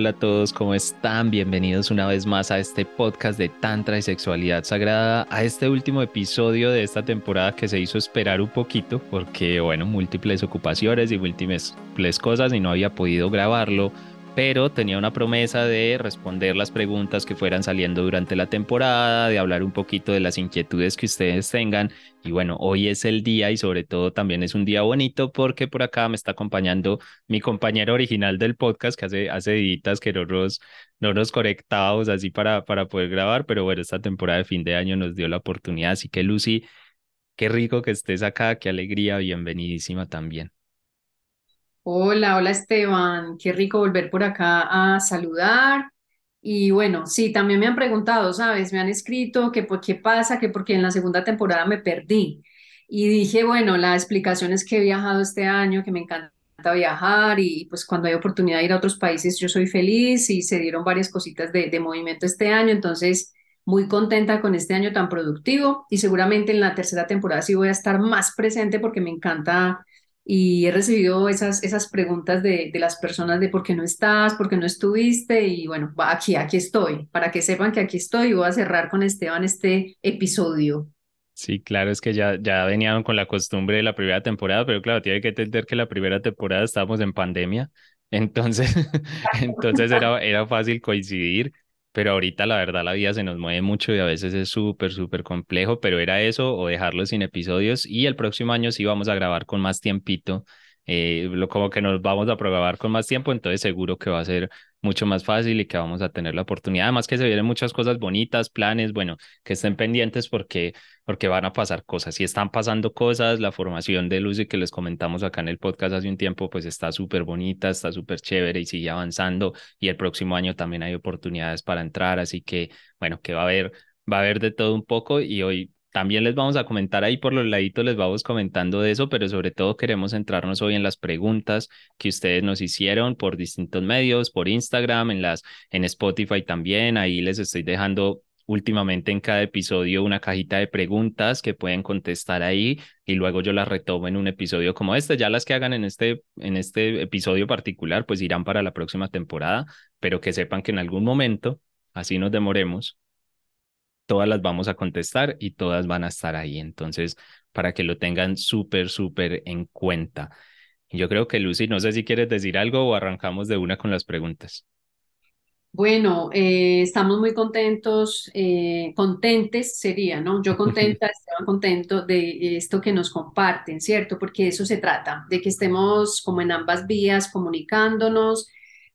Hola, a todos, ¿cómo están? Bienvenidos una vez más a este podcast de Tantra y Sexualidad Sagrada, a este último episodio de esta temporada que se hizo esperar un poquito porque, bueno, múltiples ocupaciones y múltiples cosas y no había podido grabarlo pero tenía una promesa de responder las preguntas que fueran saliendo durante la temporada, de hablar un poquito de las inquietudes que ustedes tengan. Y bueno, hoy es el día y sobre todo también es un día bonito porque por acá me está acompañando mi compañero original del podcast que hace, hace días que no nos, no nos conectábamos así para, para poder grabar, pero bueno, esta temporada de fin de año nos dio la oportunidad. Así que Lucy, qué rico que estés acá, qué alegría, bienvenidísima también. Hola, hola Esteban, qué rico volver por acá a saludar. Y bueno, sí, también me han preguntado, ¿sabes? Me han escrito que por qué pasa, que porque en la segunda temporada me perdí. Y dije, bueno, la explicación es que he viajado este año, que me encanta viajar y pues cuando hay oportunidad de ir a otros países yo soy feliz y se dieron varias cositas de, de movimiento este año, entonces muy contenta con este año tan productivo y seguramente en la tercera temporada sí voy a estar más presente porque me encanta y he recibido esas, esas preguntas de, de, las personas de por qué no estás, por qué no estuviste y bueno, aquí, aquí estoy, para que sepan que aquí estoy voy a cerrar con Esteban este episodio. Sí, claro, es que ya, ya venían con la costumbre de la primera temporada, pero claro, tiene que entender que la primera temporada estábamos en pandemia, entonces, entonces era, era fácil coincidir pero ahorita la verdad la vida se nos mueve mucho y a veces es súper, súper complejo, pero era eso o dejarlo sin episodios y el próximo año sí vamos a grabar con más tiempito, eh, lo, como que nos vamos a programar con más tiempo, entonces seguro que va a ser mucho más fácil y que vamos a tener la oportunidad. Además que se vienen muchas cosas bonitas, planes, bueno, que estén pendientes porque, porque van a pasar cosas. Si están pasando cosas, la formación de Lucy que les comentamos acá en el podcast hace un tiempo, pues está súper bonita, está súper chévere y sigue avanzando. Y el próximo año también hay oportunidades para entrar, así que, bueno, que va a haber, va a haber de todo un poco y hoy también les vamos a comentar ahí por los laditos, les vamos comentando de eso, pero sobre todo queremos centrarnos hoy en las preguntas que ustedes nos hicieron por distintos medios, por Instagram, en las en Spotify también. Ahí les estoy dejando últimamente en cada episodio una cajita de preguntas que pueden contestar ahí y luego yo las retomo en un episodio como este. Ya las que hagan en este en este episodio particular pues irán para la próxima temporada, pero que sepan que en algún momento, así nos demoremos, todas las vamos a contestar y todas van a estar ahí. Entonces, para que lo tengan súper, súper en cuenta. Yo creo que Lucy, no sé si quieres decir algo o arrancamos de una con las preguntas. Bueno, eh, estamos muy contentos, eh, contentes sería, ¿no? Yo contenta, Esteban contento de esto que nos comparten, ¿cierto? Porque eso se trata, de que estemos como en ambas vías comunicándonos,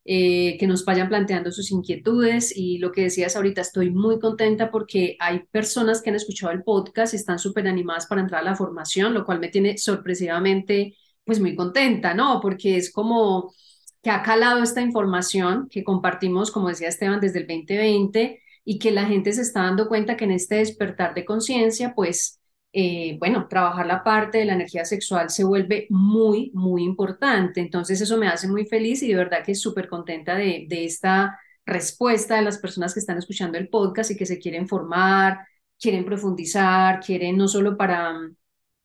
eh, que nos vayan planteando sus inquietudes y lo que decías ahorita, estoy muy contenta porque hay personas que han escuchado el podcast y están súper animadas para entrar a la formación, lo cual me tiene sorpresivamente pues muy contenta, ¿no? Porque es como que ha calado esta información que compartimos, como decía Esteban, desde el 2020 y que la gente se está dando cuenta que en este despertar de conciencia, pues eh, bueno, trabajar la parte de la energía sexual se vuelve muy, muy importante. Entonces eso me hace muy feliz y de verdad que súper contenta de, esta respuesta de las personas que están escuchando el podcast y que se quieren formar, quieren profundizar, quieren no solo para mm,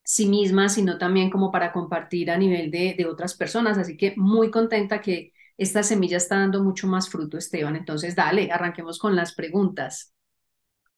sí mismas, sino también como para compartir a nivel de otras personas. Así que muy contenta que esta semilla está dando mucho más fruto, Esteban. Entonces, dale, arranquemos con las preguntas.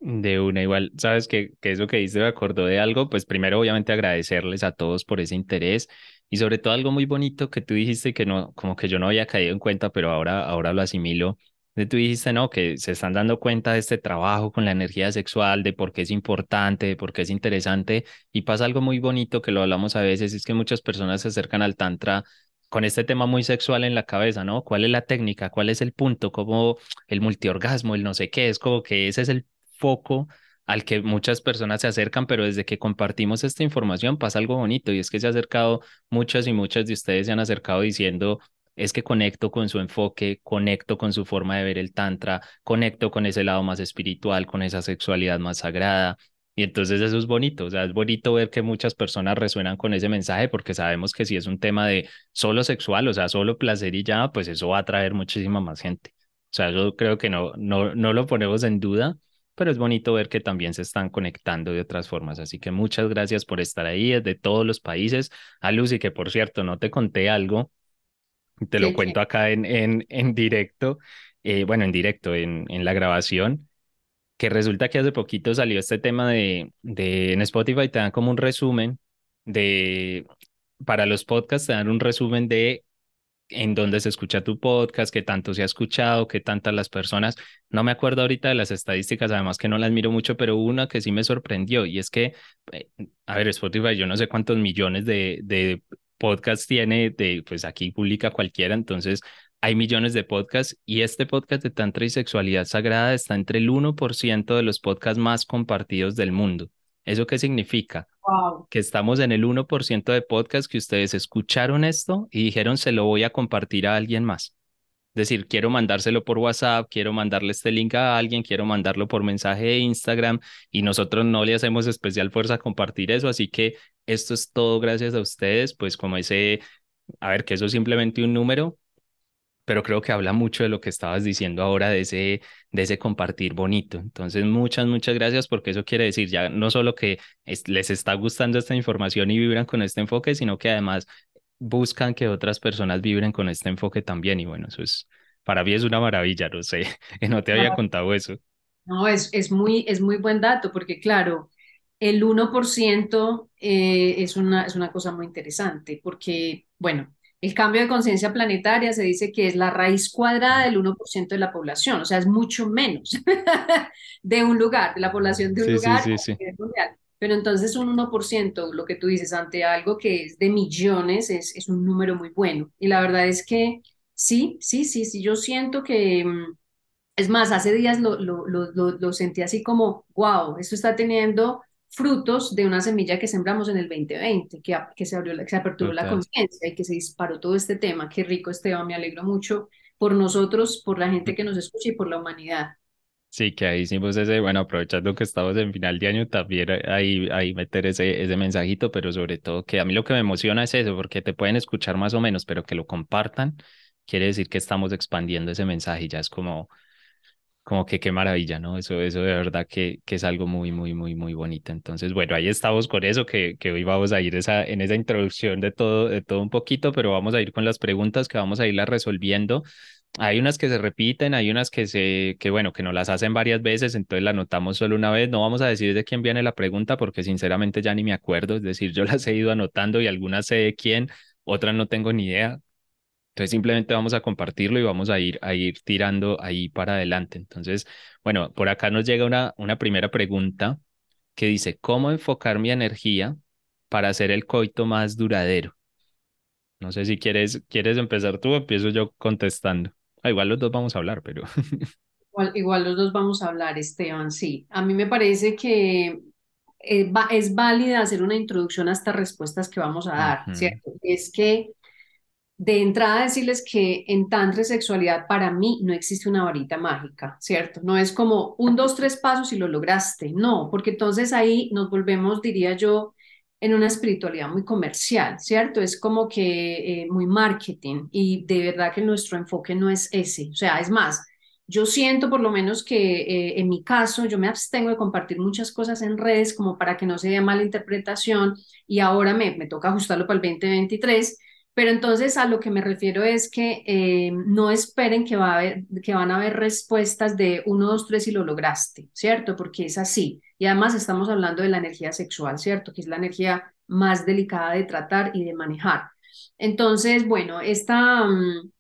De una, igual, sabes que, que eso que dice me acordó de algo, pues primero obviamente agradecerles a todos por ese interés y sobre todo algo muy bonito que tú dijiste que no, como que yo no había caído en cuenta, pero ahora, ahora lo asimilo. De tú dijiste, no, que se están dando cuenta de este trabajo con la energía sexual, de por qué es importante, de por qué es interesante y pasa algo muy bonito que lo hablamos a veces, es que muchas personas se acercan al tantra con este tema muy sexual en la cabeza, ¿no? ¿Cuál es la técnica? ¿Cuál es el punto? Como el multiorgasmo, el no sé qué, es como que ese es el foco al que muchas personas se acercan, pero desde que compartimos esta información pasa algo bonito y es que se ha acercado muchas y muchas de ustedes se han acercado diciendo es que conecto con su enfoque, conecto con su forma de ver el tantra, conecto con ese lado más espiritual, con esa sexualidad más sagrada. Y entonces eso es bonito, o sea, es bonito ver que muchas personas resuenan con ese mensaje porque sabemos que si es un tema de solo sexual, o sea, solo placer y ya, pues eso va a atraer muchísima más gente. O sea, yo creo que no, no, no lo ponemos en duda, pero es bonito ver que también se están conectando de otras formas. Así que muchas gracias por estar ahí desde todos los países. A Lucy, que por cierto, no te conté algo, te lo cuento acá en, en, en directo, eh, bueno, en directo, en, en la grabación que resulta que hace poquito salió este tema de, de en Spotify te dan como un resumen de, para los podcasts te dan un resumen de en dónde se escucha tu podcast, qué tanto se ha escuchado, qué tantas las personas. No me acuerdo ahorita de las estadísticas, además que no las miro mucho, pero una que sí me sorprendió y es que, eh, a ver, Spotify, yo no sé cuántos millones de, de podcasts tiene, de, pues aquí publica cualquiera, entonces hay millones de podcasts y este podcast de Tantra y Sexualidad Sagrada está entre el 1% de los podcasts más compartidos del mundo. ¿Eso qué significa? Que estamos en el 1% de podcasts que ustedes escucharon esto y dijeron se lo voy a compartir a alguien más. Es decir, quiero mandárselo por WhatsApp, quiero mandarle este link a alguien, quiero mandarlo por mensaje de Instagram y nosotros no le hacemos especial fuerza a compartir eso. Así que esto es todo gracias a ustedes, pues como ese, a ver, que eso es simplemente un número, pero creo que habla mucho de lo que estabas diciendo ahora, de ese, de ese compartir bonito. Entonces, muchas, muchas gracias porque eso quiere decir ya no solo que les está gustando esta información y vibran con este enfoque, sino que además buscan que otras personas vibren con este enfoque también. Y bueno, eso es, para mí es una maravilla, no sé, no te había contado eso. No, es, es, muy, es muy buen dato porque claro, el 1% eh, es, una, es una cosa muy interesante porque, bueno, el cambio de conciencia planetaria se dice que es la raíz cuadrada del 1% de la población, o sea, es mucho menos de un lugar, de la población de un lugar. Pero entonces un 1%, lo que tú dices, ante algo que es de millones, es, es un número muy bueno. Y la verdad es que sí, sí, sí, sí, yo siento que, mm, es más, hace días lo, lo, lo, lo sentí así como, wow, esto está teniendo frutos de una semilla que sembramos en el 2020, que, que se, abrió, que se aperturó la conciencia y que se disparó todo este tema. Qué rico, Esteban, me alegro mucho por nosotros, por la gente que nos escucha y por la humanidad. Sí, que ahí hicimos ese, bueno, aprovechando que estamos en final de año, también ahí, ahí meter ese, ese mensajito, pero sobre todo que a mí lo que me emociona es eso, porque te pueden escuchar más o menos, pero que lo compartan, quiere decir que estamos expandiendo ese mensaje y ya es como, como que qué maravilla, ¿no? Eso, eso de verdad que, que es algo muy, muy, muy, muy bonito. Entonces, bueno, ahí estamos con eso, que, que hoy vamos a ir esa, en esa introducción de todo, de todo un poquito, pero vamos a ir con las preguntas que vamos a irlas resolviendo. Hay unas que se repiten, hay unas que se, que bueno, que nos las hacen varias veces, entonces la anotamos solo una vez. No vamos a decir de quién viene la pregunta porque sinceramente ya ni me acuerdo, es decir, yo las he ido anotando y algunas sé de quién, otras no tengo ni idea. Entonces simplemente vamos a compartirlo y vamos a ir, a ir tirando ahí para adelante. Entonces, bueno, por acá nos llega una, una primera pregunta que dice, ¿cómo enfocar mi energía para hacer el coito más duradero? No sé si quieres, quieres empezar tú o empiezo yo contestando. Ah, igual los dos vamos a hablar, pero... Igual, igual los dos vamos a hablar, Esteban, sí. A mí me parece que eh, es válida hacer una introducción a estas respuestas que vamos a dar, ¿cierto? Es que de entrada decirles que en tantra sexualidad para mí no existe una varita mágica, ¿cierto? No es como un, dos, tres pasos y lo lograste, no, porque entonces ahí nos volvemos, diría yo, en una espiritualidad muy comercial, ¿cierto? Es como que eh, muy marketing y de verdad que nuestro enfoque no es ese, o sea, es más, yo siento por lo menos que eh, en mi caso yo me abstengo de compartir muchas cosas en redes como para que no se dé mala interpretación y ahora me, me toca ajustarlo para el 2023 pero entonces a lo que me refiero es que eh, no esperen que, va que van a haber respuestas de 1, 2, 3 y lo lograste, ¿cierto? Porque es así. Y además estamos hablando de la energía sexual, ¿cierto? Que es la energía más delicada de tratar y de manejar. Entonces, bueno, esta, mm,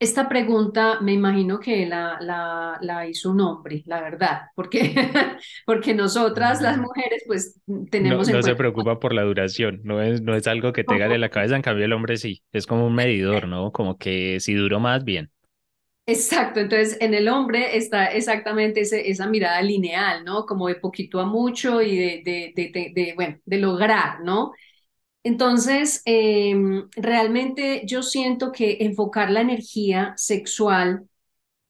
esta pregunta me imagino que la, la, la hizo un hombre, la verdad, porque, porque nosotras las mujeres pues tenemos... No, no se preocupa por la duración, no es, no es algo que tenga en la cabeza, en cambio el hombre sí, es como un medidor, ¿no? Como que si duró más bien. Exacto, entonces en el hombre está exactamente ese, esa mirada lineal, ¿no? Como de poquito a mucho y de, de, de, de bueno, de lograr, ¿no? Entonces, em, realmente yo siento que enfocar la energía sexual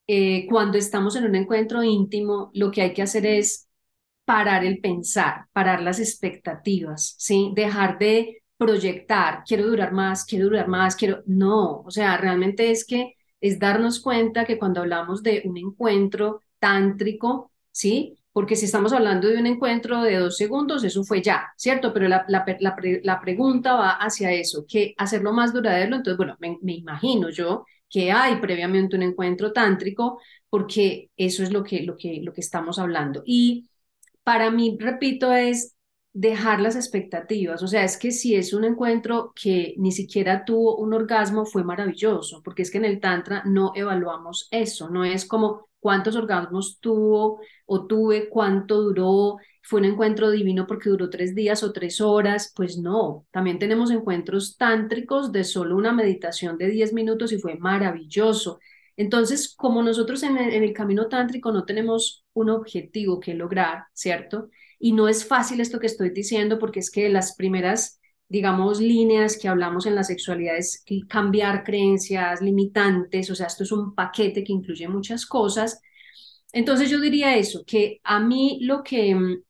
eh, cuando estamos en un encuentro íntimo, lo que hay que hacer es parar el pensar, parar las expectativas, ¿sí? Dejar de proyectar, quiero durar más, quiero durar más, quiero... No, o sea, realmente es que es darnos cuenta que cuando hablamos de un encuentro tántrico, ¿sí? Porque si estamos hablando de un encuentro de dos segundos, eso fue ya, ¿cierto? Pero la, la, la, pregunta va hacia eso, que hacerlo más duradero, entonces, bueno, me, me imagino yo que hay previamente un encuentro tántrico, porque eso es lo que, lo que, lo que estamos hablando. Y para mí, repito, es dejar las expectativas. O sea, es que si es un encuentro que ni siquiera tuvo un orgasmo, fue maravilloso, porque es que en el Tantra no evaluamos eso, no es como cuántos orgasmos tuvo o tuve, cuánto duró, fue un encuentro divino porque duró tres días o tres horas, pues no, también tenemos encuentros tántricos de solo una meditación de diez minutos y fue maravilloso. Entonces, como nosotros en el, en el camino tántrico no tenemos un objetivo que lograr, ¿cierto? Y no es fácil esto que estoy diciendo porque es que las primeras digamos, líneas que hablamos en la sexualidad es cambiar creencias limitantes, o sea, esto es un paquete que incluye muchas cosas. Entonces yo diría eso, que a mí lo que, mm,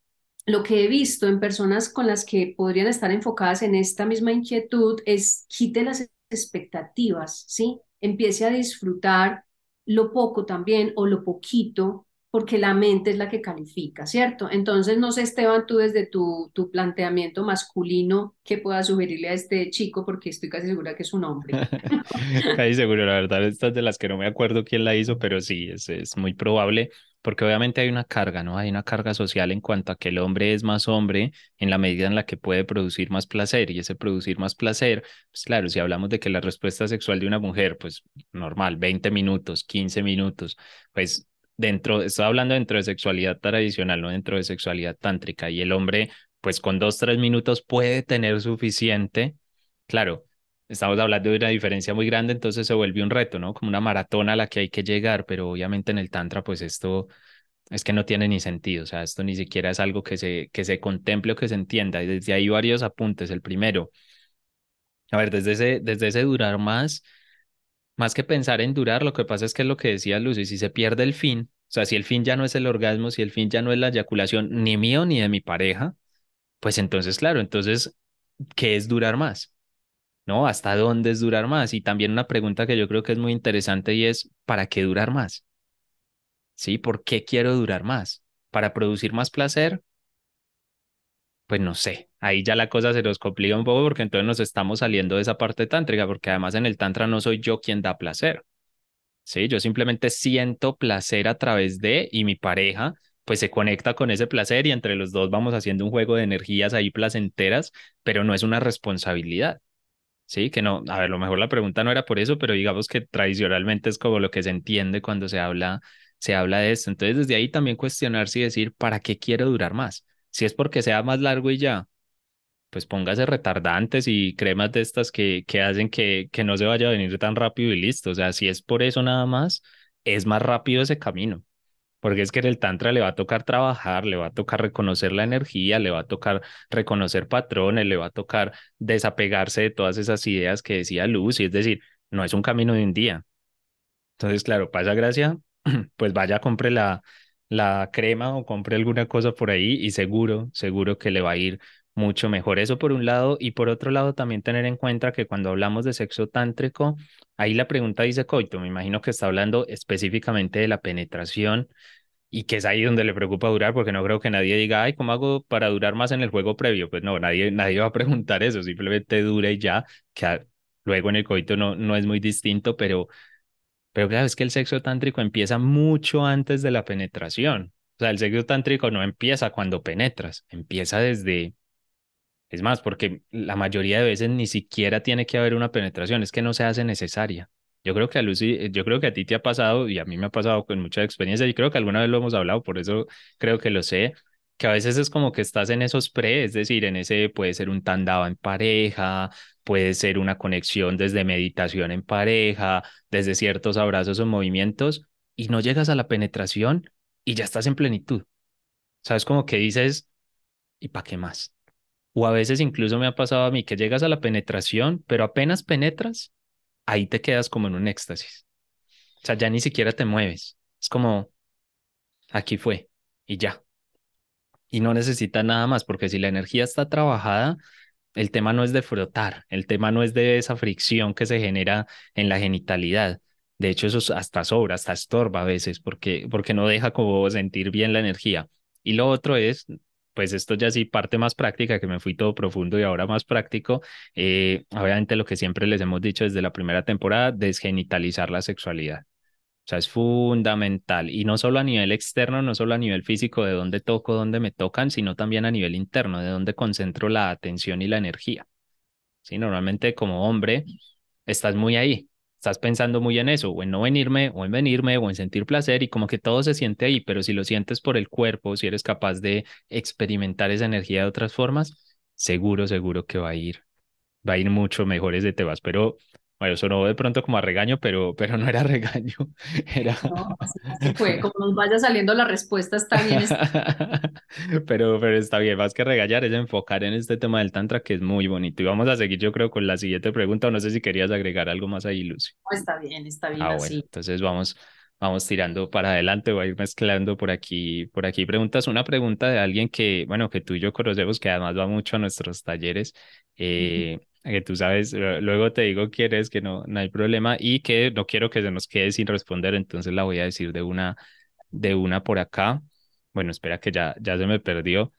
lo que he visto en personas con las que podrían estar enfocadas en esta misma inquietud es quite las expectativas, ¿sí? Empiece a disfrutar lo poco también o lo poquito porque la mente es la que califica, ¿cierto? Entonces, no sé, Esteban, tú desde tu, tu planteamiento masculino, ¿qué puedas sugerirle a este chico? Porque estoy casi segura que es un hombre. casi seguro, la verdad, estas de las que no me acuerdo quién la hizo, pero sí, es, es muy probable, porque obviamente hay una carga, ¿no? Hay una carga social en cuanto a que el hombre es más hombre en la medida en la que puede producir más placer, y ese producir más placer, pues claro, si hablamos de que la respuesta sexual de una mujer, pues normal, 20 minutos, 15 minutos, pues dentro, estoy hablando dentro de sexualidad tradicional, no dentro de sexualidad tántrica, y el hombre, pues con dos, tres minutos puede tener suficiente, claro, estamos hablando de una diferencia muy grande, entonces se vuelve un reto, ¿no? Como una maratona a la que hay que llegar, pero obviamente en el tantra, pues esto es que no tiene ni sentido, o sea, esto ni siquiera es algo que se, que se contemple o que se entienda, y desde ahí varios apuntes. El primero, a ver, desde desde ese durar más, más que pensar en durar, lo que pasa es que es lo que decía Lucy, si se pierde el fin, o sea, si el fin ya no es el orgasmo, si el fin ya no es la eyaculación, ni mío ni de mi pareja, pues entonces, claro, entonces, ¿qué es durar más? ¿No? ¿Hasta dónde es durar más? Y también una pregunta que yo creo que es muy interesante y es, ¿para qué durar más? ¿Sí? ¿Por qué quiero durar más? ¿Para producir más placer? Pues no sé, ahí ya la cosa se nos complica un poco porque entonces nos estamos saliendo de esa parte tántrica, porque además en el tantra no soy yo quien da placer. Sí, yo simplemente siento placer a través de y mi pareja pues se conecta con ese placer y entre los dos vamos haciendo un juego de energías ahí placenteras, pero no es una responsabilidad. Sí, que no, a ver, lo mejor la pregunta no era por eso, pero digamos que tradicionalmente es como lo que se entiende cuando se habla se habla de esto. Entonces, desde ahí también cuestionarse y decir, ¿para qué quiero durar más? Si es porque sea más largo y ya, pues póngase retardantes y cremas de estas que, que hacen que, que no se vaya a venir tan rápido y listo. O sea, si es por eso nada más, es más rápido ese camino. Porque es que en el Tantra le va a tocar trabajar, le va a tocar reconocer la energía, le va a tocar reconocer patrones, le va a tocar desapegarse de todas esas ideas que decía Luz. Y es decir, no es un camino de un día. Entonces, claro, pasa gracia, pues vaya, compre la, la crema o compre alguna cosa por ahí y seguro, seguro que le va a ir mucho mejor. Eso por un lado y por otro lado también tener en cuenta que cuando hablamos de sexo tántrico, ahí la pregunta dice coito, me imagino que está hablando específicamente de la penetración y que es ahí donde le preocupa durar porque no creo que nadie diga, ay, ¿cómo hago para durar más en el juego previo? Pues no, nadie, nadie va a preguntar eso, simplemente dura y ya, que luego en el coito no, no es muy distinto, pero pero claro, es que el sexo tántrico empieza mucho antes de la penetración. O sea, el sexo tántrico no empieza cuando penetras, empieza desde... Es más, porque la mayoría de veces ni siquiera tiene que haber una penetración, es que no se hace necesaria. Yo creo que a Lucy, yo creo que a ti te ha pasado y a mí me ha pasado con mucha experiencia y creo que alguna vez lo hemos hablado, por eso creo que lo sé, que a veces es como que estás en esos pre, es decir, en ese puede ser un tandava en pareja, puede ser una conexión desde meditación en pareja, desde ciertos abrazos o movimientos, y no llegas a la penetración y ya estás en plenitud. ¿Sabes? Como que dices, ¿y para qué más? O a veces incluso me ha pasado a mí que llegas a la penetración, pero apenas penetras, ahí te quedas como en un éxtasis. O sea, ya ni siquiera te mueves. Es como, aquí fue y ya. y no necesitas nada más, porque si la energía está trabajada, el tema no es de frotar, el tema no es de esa fricción que se genera en la genitalidad. De hecho, eso hasta sobra, hasta estorba a veces, porque, porque no deja como sentir bien la energía. Y lo otro es, pues esto ya sí parte más práctica, que me fui todo profundo y ahora más práctico. Eh, obviamente lo que siempre les hemos dicho desde la primera temporada, desgenitalizar la sexualidad. O sea, es fundamental. Y no solo a nivel externo, no solo a nivel físico, de dónde toco, dónde me tocan, sino también a nivel interno, de dónde concentro la atención y la energía. Sí, normalmente como hombre estás muy ahí, estás pensando muy en eso, o en no venirme, o en venirme, o en sentir placer, y como que todo se siente ahí, pero si lo sientes por el cuerpo, si eres capaz de experimentar esa energía de otras formas, seguro, seguro que va a ir, va a ir mucho mejor ese te vas. Pero bueno, sonó de pronto como a regaño, pero, pero no era regaño. Era... No, así, fue. Como nos vaya saliendo la respuesta, está bien. pero, pero está bien, más que regañar es enfocar en este tema del Tantra que es muy bonito. Y vamos a seguir, yo creo, con la siguiente pregunta. No sé si querías agregar algo más ahí, Lucy. está bien, está bien. Ah, bueno, entonces vamos, vamos tirando para adelante, voy a ir mezclando por aquí, por aquí preguntas. Una pregunta de alguien que, bueno, que tú y yo conocemos, que además va mucho a nuestros talleres. Eh, que tú sabes, luego te digo quieres que no, no hay problema y que no quiero que se nos quede sin responder, entonces la voy a decir de una, de una por acá. Bueno, espera que ya, ya se me perdió.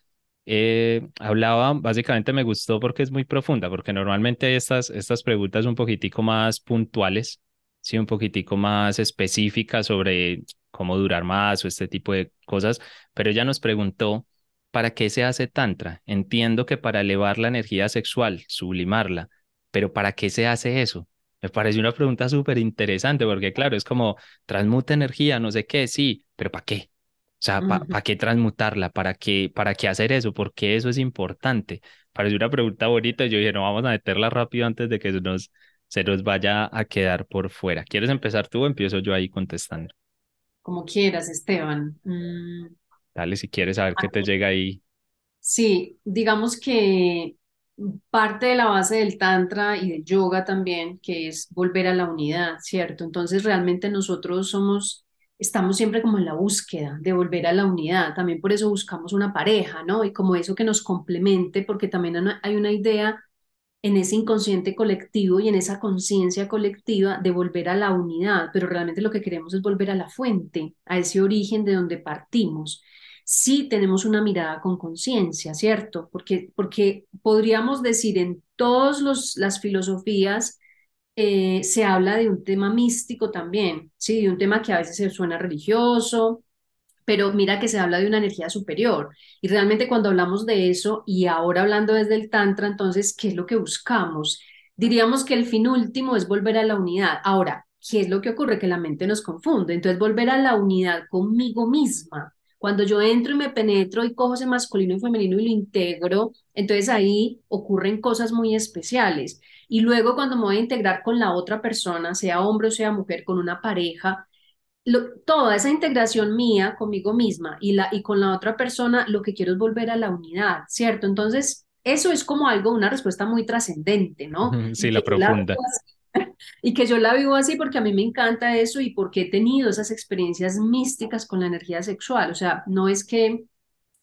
Eh, hablaba, básicamente me gustó porque es muy profunda, porque normalmente estas, estas preguntas un poquitico más puntuales, sí, un poquitico más específicas sobre cómo durar más o este tipo de cosas, pero ella nos preguntó ¿para qué se hace tantra? Entiendo que para elevar la energía sexual, sublimarla, pero ¿para qué se hace eso? Me parece una pregunta súper interesante porque, claro, es como transmuta energía, no sé qué, sí, pero ¿para qué? O sea, ¿para qué transmutarla? ¿Para qué, ¿Para qué hacer eso? ¿Por qué eso es importante? Parece una pregunta bonita. Yo dije, no, vamos a meterla rápido antes de que se nos, se nos vaya a quedar por fuera. ¿Quieres empezar tú o empiezo yo ahí contestando? Como quieras, Esteban. Mm, Dale, si quieres saber qué te llega ahí. Sí, digamos que parte de la base del tantra y del yoga también, que es volver a la unidad, ¿cierto? Entonces realmente nosotros somos, estamos siempre como en la búsqueda de volver a la unidad, también por eso buscamos una pareja, ¿no? Y como eso que nos complemente, porque también hay una idea en ese inconsciente colectivo y en esa conciencia colectiva de volver a la unidad, pero realmente lo que queremos es volver a la fuente, a ese origen de donde partimos sí tenemos una mirada con conciencia, ¿cierto? Porque, porque podríamos decir en todas las filosofías eh, se habla de un tema místico también, ¿sí? De un tema que a veces se suena religioso, pero mira que se habla de una energía superior. Y realmente cuando hablamos de eso, y ahora hablando desde el Tantra, entonces, ¿qué es lo que buscamos? Diríamos que el fin último es volver a la unidad. Ahora, ¿qué es lo que ocurre? Que la mente nos confunde. Entonces, volver a la unidad conmigo misma, cuando yo entro y me penetro y cojo ese masculino y femenino y lo integro, entonces ahí ocurren cosas muy especiales. Y luego cuando me voy a integrar con la otra persona, sea hombre o sea mujer, con una pareja, toda esa integración mía conmigo misma y, la, y con la otra persona, lo que quiero es volver a la unidad, ¿cierto? Entonces, eso es como algo, una respuesta muy trascendente, ¿no? Sí, la profunda. y que yo la vivo así porque a mí me encanta eso y porque he tenido esas experiencias místicas con la energía sexual. O sea, no es que,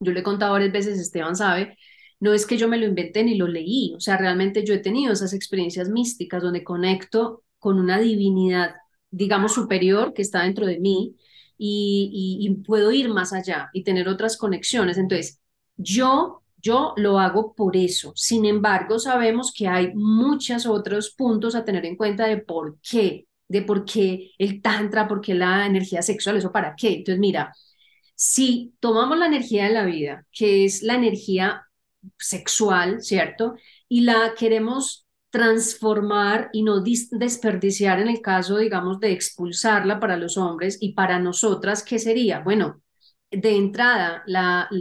yo le he contado varias veces, Esteban sabe, no es que yo me lo inventé ni lo leí, o sea, realmente yo he tenido esas experiencias místicas donde conecto con una divinidad, digamos, superior que está dentro de mí y, y puedo ir más allá y tener otras conexiones. Entonces, yo yo lo hago por eso. Sin embargo, sabemos que hay muchos otros puntos a tener en cuenta de por qué, de por qué el tantra, por qué la energía sexual, eso para qué. Entonces, mira, si tomamos la energía de la vida, que es la energía sexual, ¿cierto? Y la queremos transformar y no desperdiciar en el caso, digamos, de expulsarla para los hombres y para nosotras, ¿qué sería? Bueno, de entrada,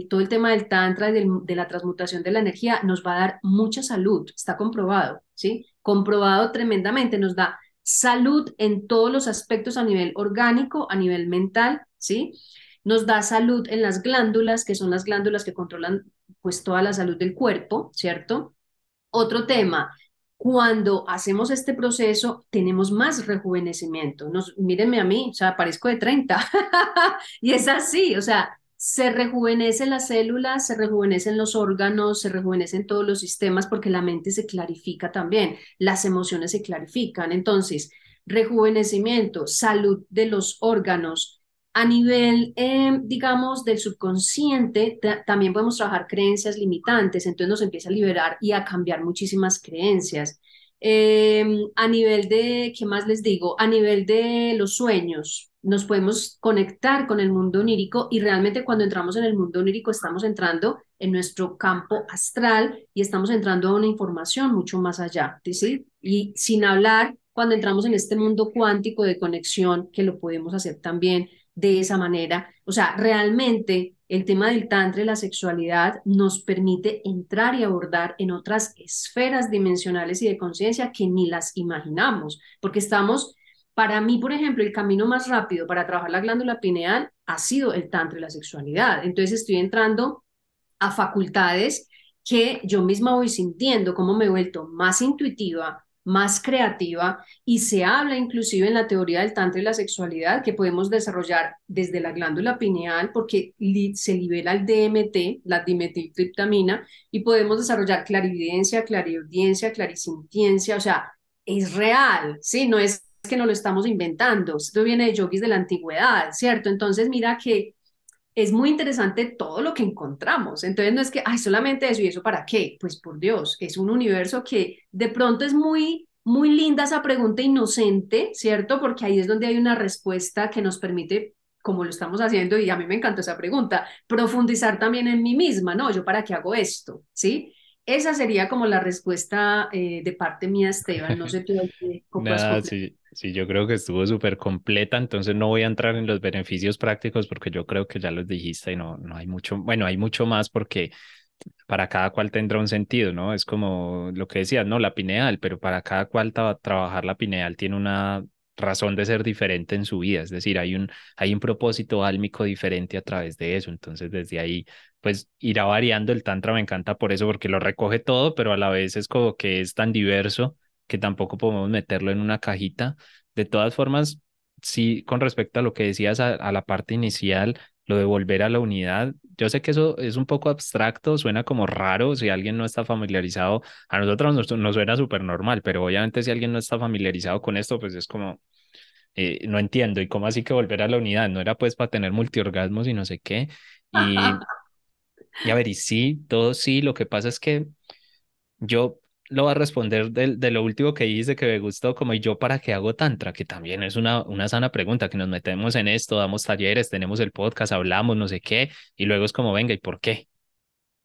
todo el tema del tantra y de la transmutación de la energía nos va a dar mucha salud, está comprobado, ¿sí? Comprobado tremendamente, nos da salud en todos los aspectos a nivel orgánico, a nivel mental, ¿sí? Nos da salud en las glándulas, que son las glándulas que controlan pues toda la salud del cuerpo, ¿cierto? Otro tema, cuando hacemos este proceso, tenemos más rejuvenecimiento. Nos, mírenme a mí, o sea, parezco de 30. y es así, o sea, se rejuvenecen las células, se rejuvenecen los órganos, se rejuvenecen todos los sistemas porque la mente se clarifica también, las emociones se clarifican. Entonces, rejuvenecimiento, salud de los órganos. A nivel, eh, digamos, del subconsciente, también podemos trabajar creencias limitantes, entonces nos empieza a liberar y a cambiar muchísimas creencias. Eh, a nivel de, ¿qué más les digo? A nivel de los sueños, nos podemos conectar con el mundo onírico y realmente cuando entramos en el mundo onírico estamos entrando en nuestro campo astral y estamos entrando a una información mucho más allá, ¿sí? Y sin hablar cuando entramos en este mundo cuántico de conexión, que lo podemos hacer también de esa manera. O sea, realmente el tema del tantra y la sexualidad nos permite entrar y abordar en otras esferas dimensionales y de conciencia que ni las imaginamos, porque estamos, para mí, por ejemplo, el camino más rápido para trabajar la glándula pineal ha sido el tantra y la sexualidad. Entonces estoy entrando a facultades que yo misma voy sintiendo cómo me he vuelto más intuitiva, más creativa y se habla inclusive en la teoría del tantra y la sexualidad que podemos desarrollar desde la glándula pineal porque se libera el DMT, la dimetiltriptamina, y podemos desarrollar clarividencia, clariaudiencia, clarisintiencia, o sea, es real, ¿sí? No es que no lo estamos inventando, esto viene de yogis de la antigüedad, ¿cierto? Entonces mira que es muy interesante todo lo que encontramos. Entonces no es que, ay, solamente eso y eso para qué. Pues por Dios, es un universo que de pronto es muy, muy linda esa pregunta inocente, ¿cierto? Porque ahí es donde hay una respuesta que nos permite, como lo estamos haciendo, y a mí me encantó esa pregunta, profundizar también en mí misma, ¿no? ¿Yo para qué hago esto? ¿Sí? Esa sería como la respuesta eh, de parte mía, Esteban. No sé tú. Nada, sí, sí, yo creo que estuvo súper completa, entonces no voy a entrar en los beneficios prácticos porque yo creo que ya los dijiste y no, no hay mucho, bueno, hay mucho más porque para cada cual tendrá un sentido, ¿no? Es como lo que decías, ¿no? La pineal, pero para cada cual trabajar la pineal tiene una razón de ser diferente en su vida, es decir, hay un, hay un propósito álmico diferente a través de eso, entonces desde ahí pues irá variando el tantra, me encanta por eso, porque lo recoge todo, pero a la vez es como que es tan diverso que tampoco podemos meterlo en una cajita. De todas formas, sí, con respecto a lo que decías a, la parte inicial, lo de volver a la unidad, yo sé que eso es un poco abstracto, suena como raro, si alguien no está familiarizado, a nosotros nos, nos suena súper normal, pero obviamente si alguien no está familiarizado con esto, pues es como, eh, no entiendo, ¿y cómo así que volver a la unidad? No era pues para tener multiorgasmos y no sé qué. Y, y a ver, y sí, todo sí, lo que pasa es que yo lo voy a responder de, de lo último que dice que me gustó, como ¿y yo para qué hago tantra? Que también es una, una sana pregunta, que nos metemos en esto, damos talleres, tenemos el podcast, hablamos, no sé qué, y luego es como, venga, ¿y por qué?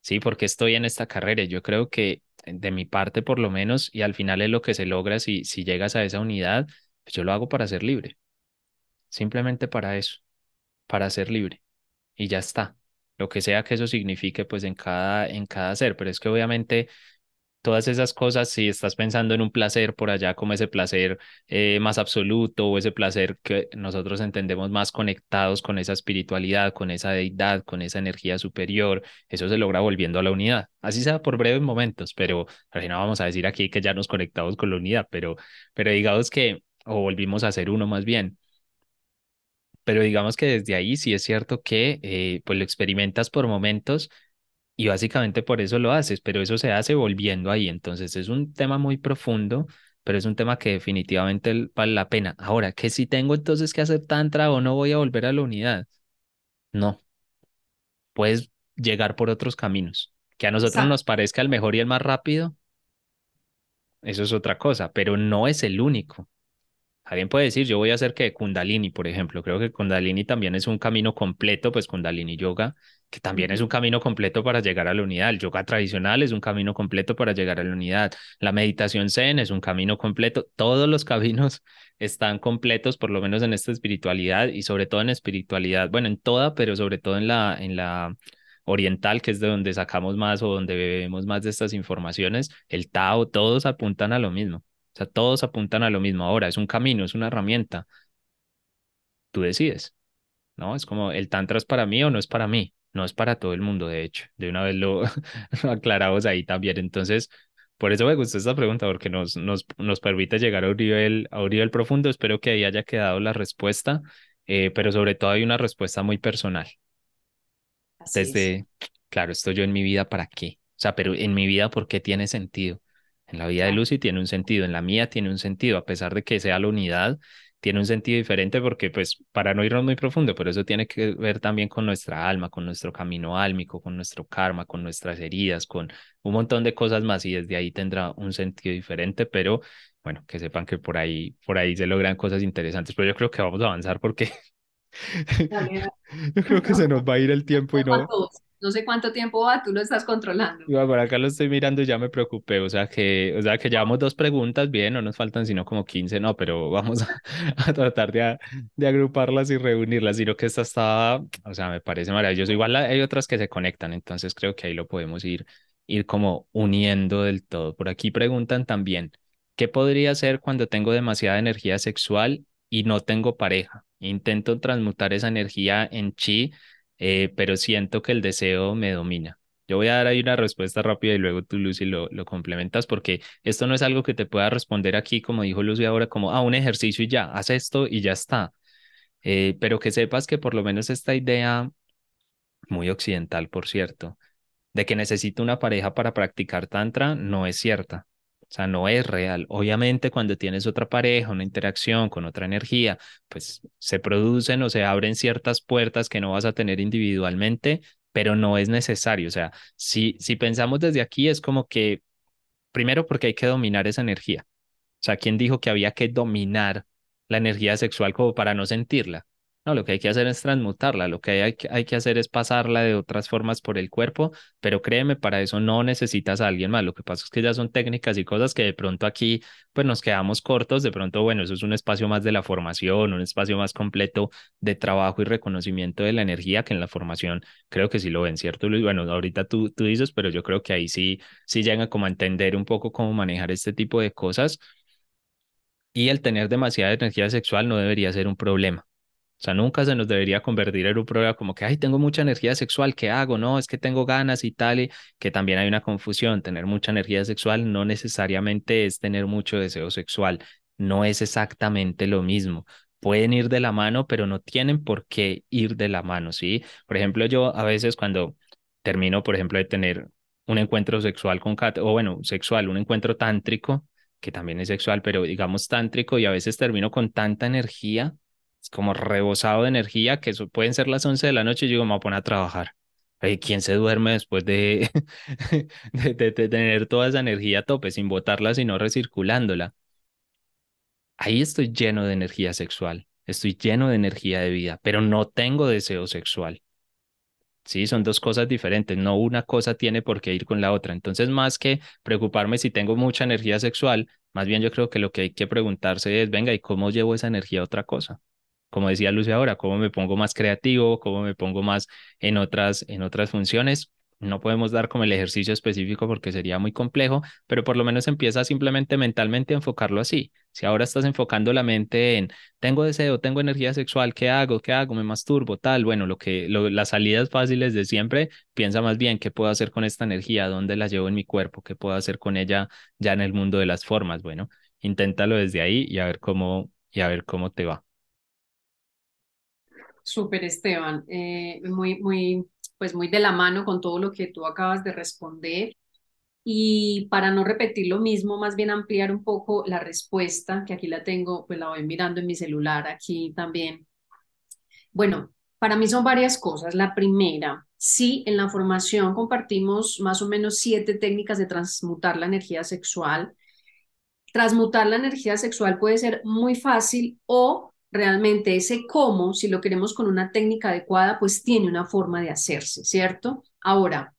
Sí, porque estoy en esta carrera. Yo creo que de mi parte, por lo menos, y al final es lo que se logra si, si llegas a esa unidad, pues yo lo hago para ser libre. Simplemente para eso, para ser libre. Y ya está lo que sea que eso signifique pues en cada, en cada ser, pero es que obviamente todas esas cosas, si estás pensando en un placer por allá como ese placer eh, más absoluto o ese placer que nosotros entendemos más conectados con esa espiritualidad, con esa deidad, con esa energía superior, eso se logra volviendo a la unidad, así sea por breves momentos, pero al no vamos a decir aquí que ya nos conectamos con la unidad, pero, pero digamos que, o volvimos a ser uno más bien, pero digamos que desde ahí sí es cierto que eh, pues lo experimentas por momentos y básicamente por eso lo haces, pero eso se hace volviendo ahí. Entonces es un tema muy profundo, pero es un tema que definitivamente vale la pena. Ahora, ¿qué si tengo entonces que hacer tantra o no voy a volver a la unidad? No, puedes llegar por otros caminos. Que a nosotros nos parezca el mejor y el más rápido, eso es otra cosa, pero no es el único. Alguien puede decir, yo voy a hacer que Kundalini, por ejemplo. Creo que Kundalini también es un camino completo, pues Kundalini Yoga, que también es un camino completo para llegar a la unidad. El yoga tradicional es un camino completo para llegar a la unidad. La meditación zen es un camino completo. Todos los caminos están completos, por lo menos en esta espiritualidad y sobre todo en espiritualidad, bueno, en toda, pero sobre todo en la, en la oriental, que es de donde sacamos más o donde bebemos más de estas informaciones. El Tao, todos apuntan a lo mismo o sea, todos apuntan a lo mismo. Ahora, es un camino, es una herramienta. Tú decides, ¿no? Es como, ¿el tantra es para mí o no es para mí? No es para todo el mundo, de hecho. De una vez lo, aclaramos ahí también. Entonces, por eso me gustó esta pregunta, porque nos, nos, nos permite llegar a un nivel, a un nivel profundo. Espero que ahí haya quedado la respuesta, eh, pero sobre todo hay una respuesta muy personal. Así es. desde, claro, estoy yo en mi vida para qué. O sea, pero en mi vida, ¿por qué tiene sentido? En la vida de Lucy tiene un sentido, en la mía tiene un sentido, a pesar de que sea la unidad, tiene un sentido diferente porque, pues, para no irnos muy profundo, pero eso tiene que ver también con nuestra alma, con nuestro camino álmico, con nuestro karma, con nuestras heridas, con un montón de cosas más y desde ahí tendrá un sentido diferente, pero bueno, que sepan que por ahí, por ahí se logran cosas interesantes, pero yo creo que vamos a avanzar porque yo creo que se nos va a ir el tiempo y no, no sé cuánto tiempo va, tú lo estás controlando. Iba por acá lo estoy mirando y ya me preocupé, o sea que, o sea que llevamos dos preguntas, bien, no nos faltan sino como 15, no, pero vamos a, tratar de, de, agruparlas y reunirlas, sino que esta está, o sea, me parece maravilloso. Igual hay otras que se conectan, entonces creo que ahí lo podemos ir, ir como uniendo del todo. Por aquí preguntan también, ¿qué podría hacer cuando tengo demasiada energía sexual y no tengo pareja? Intento transmutar esa energía en chi eh, pero siento que el deseo me domina. Yo voy a dar ahí una respuesta rápida y luego tú, Lucy, lo, lo complementas porque esto no es algo que te pueda responder aquí, como dijo Lucy ahora, como, ah, un ejercicio y ya, haz esto y ya está. Eh, pero que sepas que por lo menos esta idea, muy occidental, por cierto, de que necesito una pareja para practicar tantra, no es cierta. O sea, no es real. Obviamente, cuando tienes otra pareja, una interacción con otra energía, pues se producen o se abren ciertas puertas que no vas a tener individualmente, pero no es necesario. O sea, si, si pensamos desde aquí, es como que, primero porque hay que dominar esa energía. O sea, ¿quién dijo que había que dominar la energía sexual como para no sentirla? No, lo que hay que hacer es transmutarla, lo que hay, hay, que hacer es pasarla de otras formas por el cuerpo, pero créeme, para eso no necesitas a alguien más. Lo que pasa es que ya son técnicas y cosas que de pronto aquí pues nos quedamos cortos, de pronto, bueno, eso es un espacio más de la formación, un espacio más completo de trabajo y reconocimiento de la energía que en la formación creo que sí lo ven, ¿cierto, Luis? Bueno, ahorita tú, tú dices, pero yo creo que ahí sí, sí llegan como a entender un poco cómo manejar este tipo de cosas. Y el tener demasiada energía sexual no debería ser un problema. O sea, nunca se nos debería convertir en un problema como que, ay, tengo mucha energía sexual, ¿qué hago? No, es que tengo ganas y tal, y que también hay una confusión. Tener mucha energía sexual no necesariamente es tener mucho deseo sexual, no es exactamente lo mismo. Pueden ir de la mano, pero no tienen por qué ir de la mano, ¿sí? Por ejemplo, yo a veces cuando termino, por ejemplo, de tener un encuentro sexual con Kat, o bueno, sexual, un encuentro tántrico, que también es sexual, pero digamos tántrico, y a veces termino con tanta energía como rebosado de energía, que pueden ser las 11 de la noche y digo, me voy a poner a trabajar. ¿Quién se duerme después de, de, tener toda esa energía a tope, sin botarla, sino recirculándola? Ahí estoy lleno de energía sexual, estoy lleno de energía de vida, pero no tengo deseo sexual. Sí, son dos cosas diferentes, no una cosa tiene por qué ir con la otra. Entonces, más que preocuparme si tengo mucha energía sexual, más bien yo creo que lo que hay que preguntarse es, venga, ¿y cómo llevo esa energía a otra cosa? Como decía Lucia ahora, cómo me pongo más creativo, cómo me pongo más en otras, en otras funciones. No podemos dar como el ejercicio específico porque sería muy complejo, pero por lo menos empieza simplemente mentalmente a enfocarlo así. Si ahora estás enfocando la mente en tengo deseo, tengo energía sexual, ¿qué hago? ¿Qué hago? Me masturbo, tal. Bueno, lo que las salidas fáciles de siempre, piensa más bien qué puedo hacer con esta energía, dónde la llevo en mi cuerpo, qué puedo hacer con ella ya en el mundo de las formas. Bueno, inténtalo desde ahí y a ver cómo y a ver cómo te va. Súper, Esteban. Eh, muy, muy, pues muy de la mano con todo lo que tú acabas de responder. Y para no repetir lo mismo, más bien ampliar un poco la respuesta, que aquí la tengo, pues la voy mirando en mi celular aquí también. Bueno, para mí son varias cosas. La primera, sí, en la formación compartimos más o menos siete técnicas de transmutar la energía sexual. Transmutar la energía sexual puede ser muy fácil o realmente ese cómo, si lo queremos con una técnica adecuada, pues tiene una forma de hacerse, ¿cierto? Ahora,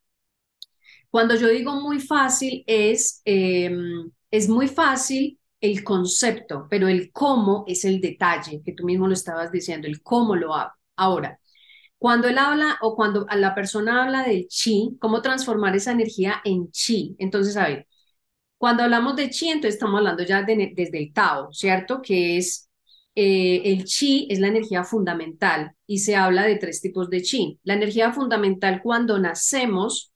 cuando yo digo muy fácil es, em, es muy fácil el concepto, pero el cómo es el detalle, que tú mismo lo estabas diciendo, el cómo lo hago. Ahora, cuando él habla o cuando la persona habla del chi, cómo transformar esa energía en chi. Entonces, a ver, cuando hablamos de chi, entonces estamos hablando ya desde el Tao, ¿cierto? Que es eh, el chi es la energía fundamental y se habla de tres tipos de chi. La energía fundamental cuando nacemos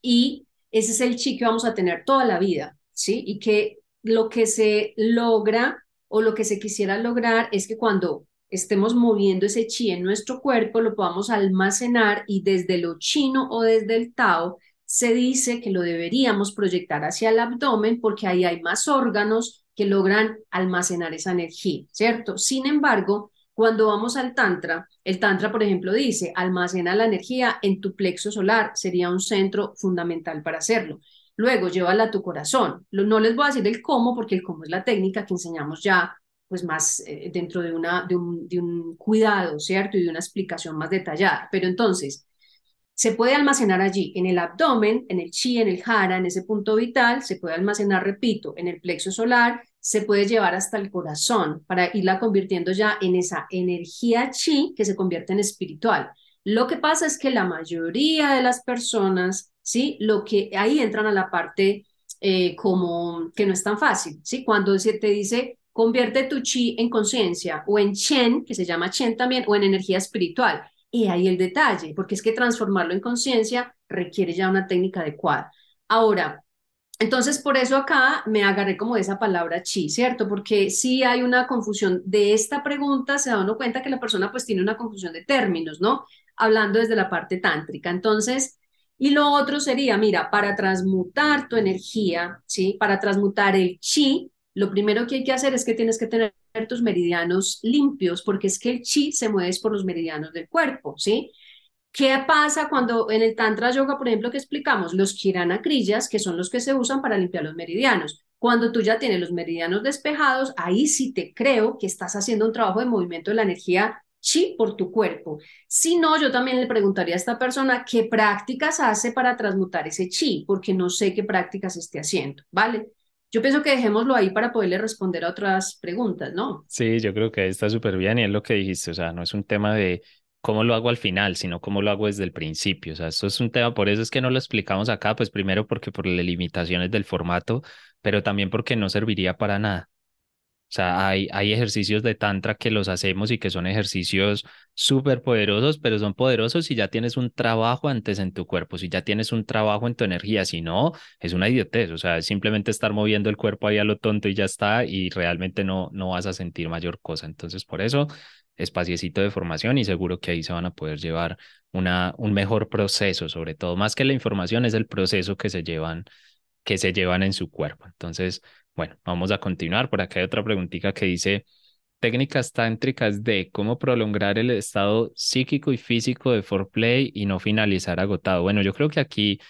y ese es el chi que vamos a tener toda la vida, ¿sí? Y que lo que se logra o lo que se quisiera lograr es que cuando estemos moviendo ese chi en nuestro cuerpo, lo podamos almacenar y desde lo chino o desde el Tao se dice que lo deberíamos proyectar hacia el abdomen porque ahí hay más órganos que logran almacenar esa energía, ¿cierto? Sin embargo, cuando vamos al Tantra, el Tantra, por ejemplo, dice, almacena la energía en tu plexo solar, sería un centro fundamental para hacerlo. Luego, llévala a tu corazón. No les voy a decir el cómo, porque el cómo es la técnica que enseñamos ya, pues más eh, dentro de, una, un, de un cuidado, ¿cierto? Y de una explicación más detallada. Pero entonces, se puede almacenar allí, en el abdomen, en el chi, en el jara, en ese punto vital, se puede almacenar, repito, en el plexo solar, se puede llevar hasta el corazón para irla convirtiendo ya en esa energía chi que se convierte en espiritual. Lo que pasa es que la mayoría de las personas, ¿sí? Lo que ahí entran a la parte eh, como que no es tan fácil, ¿sí? Cuando se te dice convierte tu chi en conciencia o en chen, que se llama chen también, o en energía espiritual. Y ahí el detalle, porque es que transformarlo en conciencia requiere ya una técnica adecuada. Ahora, entonces por eso acá me agarré como de esa palabra chi, ¿cierto? Porque si hay una confusión de esta pregunta, se da uno cuenta que la persona pues tiene una confusión de términos, ¿no? Hablando desde la parte tántrica. Entonces, y lo otro sería, mira, para transmutar tu energía, ¿sí? Para transmutar el chi, lo primero que hay que hacer es que tienes que tener tus meridianos limpios, porque es que el chi se mueve por los meridianos del cuerpo, ¿sí? ¿Qué pasa cuando en el Tantra Yoga, por ejemplo, que explicamos? Los kirana kriyas, que son los que se usan para limpiar los meridianos. Cuando tú ya tienes los meridianos despejados, ahí sí te creo que estás haciendo un trabajo de movimiento de la energía chi por tu cuerpo. Si no, yo también le preguntaría a esta persona qué prácticas hace para transmutar ese chi, porque no sé qué prácticas esté haciendo, ¿vale? Yo pienso que dejémoslo ahí para poderle responder a otras preguntas, ¿no? Sí, yo creo que está súper bien y es lo que dijiste, o sea, no es un tema de cómo lo hago al final, sino cómo lo hago desde el principio, o sea, esto es un tema, por eso es que no lo explicamos acá, pues primero porque por las limitaciones del formato, pero también porque no serviría para nada. O sea, hay, hay ejercicios de tantra que los hacemos y que son ejercicios súper poderosos, pero son poderosos si ya tienes un trabajo antes en tu cuerpo, si ya tienes un trabajo en tu energía, si no, es una idiotez, o sea, es simplemente estar moviendo el cuerpo ahí a lo tonto y ya está, y realmente no, no vas a sentir mayor cosa. Entonces, por eso, espaciecito de formación y seguro que ahí se van a poder llevar una, un mejor proceso, sobre todo, más que la información, es el proceso que se llevan, que se llevan en su cuerpo. Entonces, bueno, vamos a continuar. Por acá hay otra preguntita que dice, técnicas tántricas de cómo prolongar el estado psíquico y físico de foreplay y no finalizar agotado. Bueno, yo creo que aquí,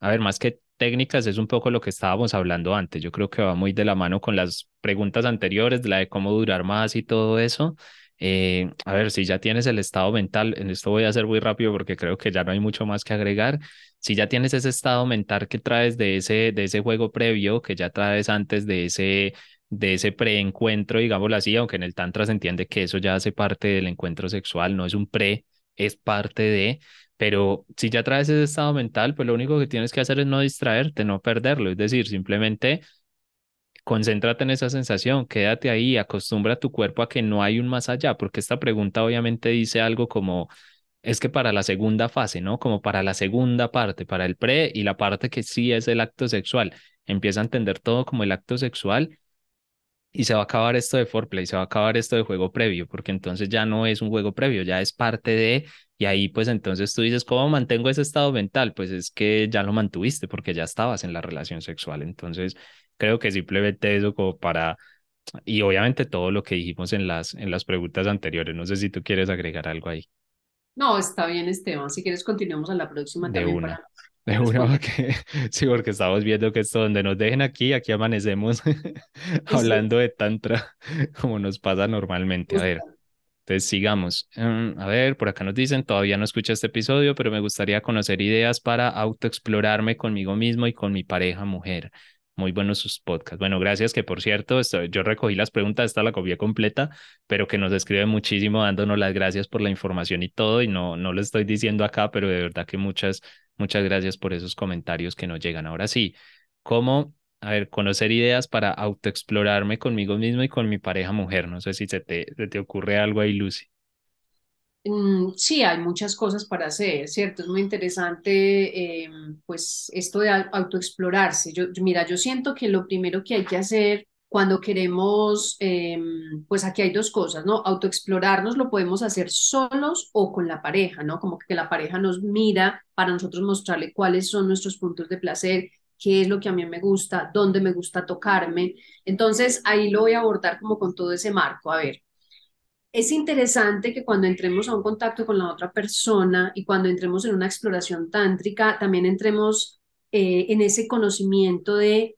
a ver, más que técnicas es un poco lo que estábamos hablando antes. Yo creo que va muy de la mano con las preguntas anteriores, de la de cómo durar más y todo eso. Eh, a ver, si ya tienes el estado mental, en esto voy a hacer muy rápido porque creo que ya no hay mucho más que agregar. Si ya tienes ese estado mental que traes de ese, de ese juego previo, que ya traes antes de ese, de ese preencuentro, digámoslo así, aunque en el Tantra se entiende que eso ya hace parte del encuentro sexual, no es un pre, es parte de, pero si ya traes ese estado mental, pues lo único que tienes que hacer es no distraerte, no perderlo, es decir, simplemente concéntrate en esa sensación, quédate ahí, acostumbra a tu cuerpo a que no hay un más allá, porque esta pregunta obviamente dice algo como, es que para la segunda fase, ¿no? Como para la segunda parte, para el pre y la parte que sí es el acto sexual, empieza a entender todo como el acto sexual y se va a acabar esto de foreplay, se va a acabar esto de juego previo, porque entonces ya no es un juego previo, ya es parte de, y ahí pues entonces tú dices, ¿cómo mantengo ese estado mental? Pues es que ya lo mantuviste porque ya estabas en la relación sexual, entonces Creo que simplemente eso como para, y obviamente todo lo que dijimos en las, en las preguntas anteriores. No sé si tú quieres agregar algo ahí. No, está bien, Esteban. Si quieres, continuamos a la próxima. De una. De una, porque, sí, porque estamos viendo que esto donde nos dejen aquí, aquí amanecemos hablando de tantra, como nos pasa normalmente. A ver, entonces sigamos. Mm, a ver, por acá nos dicen, todavía no escuché este episodio, pero me gustaría conocer ideas para autoexplorarme conmigo mismo y con mi pareja mujer. Muy buenos sus podcasts. Bueno, gracias que por cierto, yo recogí las preguntas, esta la copia completa, pero que nos escribe muchísimo dándonos las gracias por la información y todo, y no, no lo estoy diciendo acá, pero de verdad que muchas, muchas gracias por esos comentarios que nos llegan. Ahora sí, ¿cómo, a ver, conocer ideas para autoexplorarme conmigo mismo y con mi pareja mujer? No sé si se te, se te ocurre algo ahí, Lucy. Mm, sí, hay muchas cosas para hacer, ¿cierto? Es muy interesante, em, pues, esto de autoexplorarse. Yo, mira, yo siento que lo primero que hay que hacer cuando queremos, em, pues aquí hay dos cosas, ¿no? Autoexplorarnos lo podemos hacer solos o con la pareja, ¿no? Como que la pareja nos mira para nosotros mostrarle cuáles son nuestros puntos de placer, qué es lo que a mí me gusta, dónde me gusta tocarme. Entonces, ahí lo voy a abordar como con todo ese marco. A ver, es interesante que cuando entremos a un contacto con la otra persona y cuando entremos en una exploración tántrica, también entremos eh, en ese conocimiento de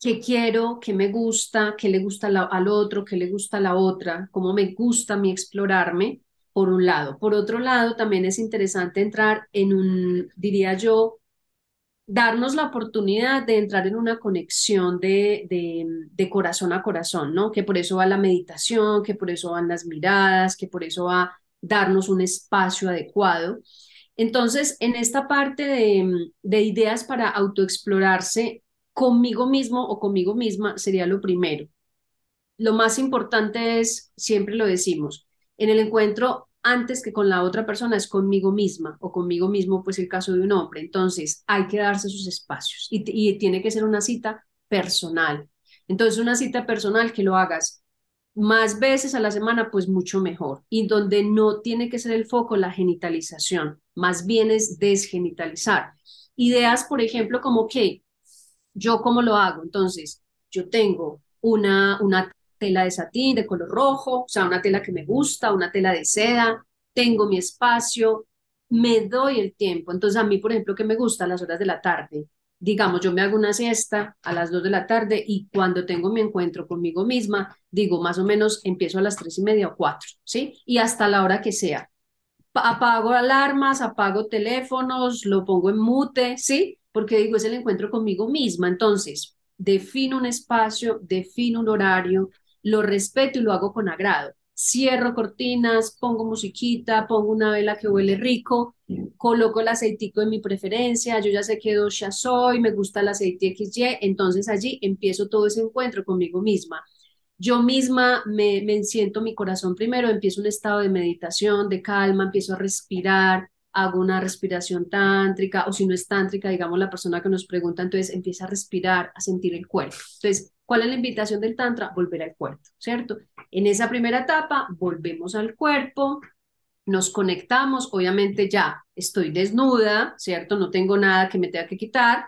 qué quiero, qué me gusta, qué le gusta al otro, qué le gusta a la otra, cómo me gusta a mí explorarme, por un lado. Por otro lado, también es interesante entrar en un, diría yo, darnos la oportunidad de entrar en una conexión de, de, de, corazón a corazón, ¿no? Que por eso va la meditación, que por eso van las miradas, que por eso va darnos un espacio adecuado. Entonces, en esta parte de, de ideas para autoexplorarse, conmigo mismo o conmigo misma sería lo primero. Lo más importante es, siempre lo decimos, en el encuentro antes que con la otra persona es conmigo misma o conmigo mismo, pues el caso de un hombre. Entonces hay que darse sus espacios y, tiene que ser una cita personal. Entonces una cita personal que lo hagas más veces a la semana, pues mucho mejor. Y donde no tiene que ser el foco la genitalización, más bien es desgenitalizar. Ideas, por ejemplo, como que ¿Yo cómo lo hago? Entonces, yo tengo una, una tela de satín de color rojo, o sea, una tela que me gusta, una tela de seda, tengo mi espacio, me doy el tiempo. Entonces, a mí, por ejemplo, que me gusta las horas de la tarde, digamos, yo me hago una siesta a las dos de la tarde y cuando tengo mi encuentro conmigo misma, digo, más o menos empiezo a las tres y media o cuatro, ¿sí? Y hasta la hora que sea. Apago alarmas, apago teléfonos, lo pongo en mute, ¿sí? porque digo, es el encuentro conmigo misma. Entonces, defino un espacio, defino un horario, lo respeto y lo hago con agrado. Cierro cortinas, pongo musiquita, pongo una vela que huele rico, coloco el aceitico de mi preferencia, yo ya sé qué dosha soy, me gusta el aceite XY, entonces allí empiezo todo ese encuentro conmigo misma. Yo misma me, me siento mi corazón primero, empiezo un estado de meditación, de calma, empiezo a respirar, hago una respiración tántrica o si no es tántrica, digamos la persona que nos pregunta, entonces empieza a respirar, a sentir el cuerpo. Entonces, ¿cuál es la invitación del tantra? Volver al cuerpo, ¿cierto? En esa primera etapa, volvemos al cuerpo, nos conectamos, obviamente ya estoy desnuda, ¿cierto? No tengo nada que me tenga que quitar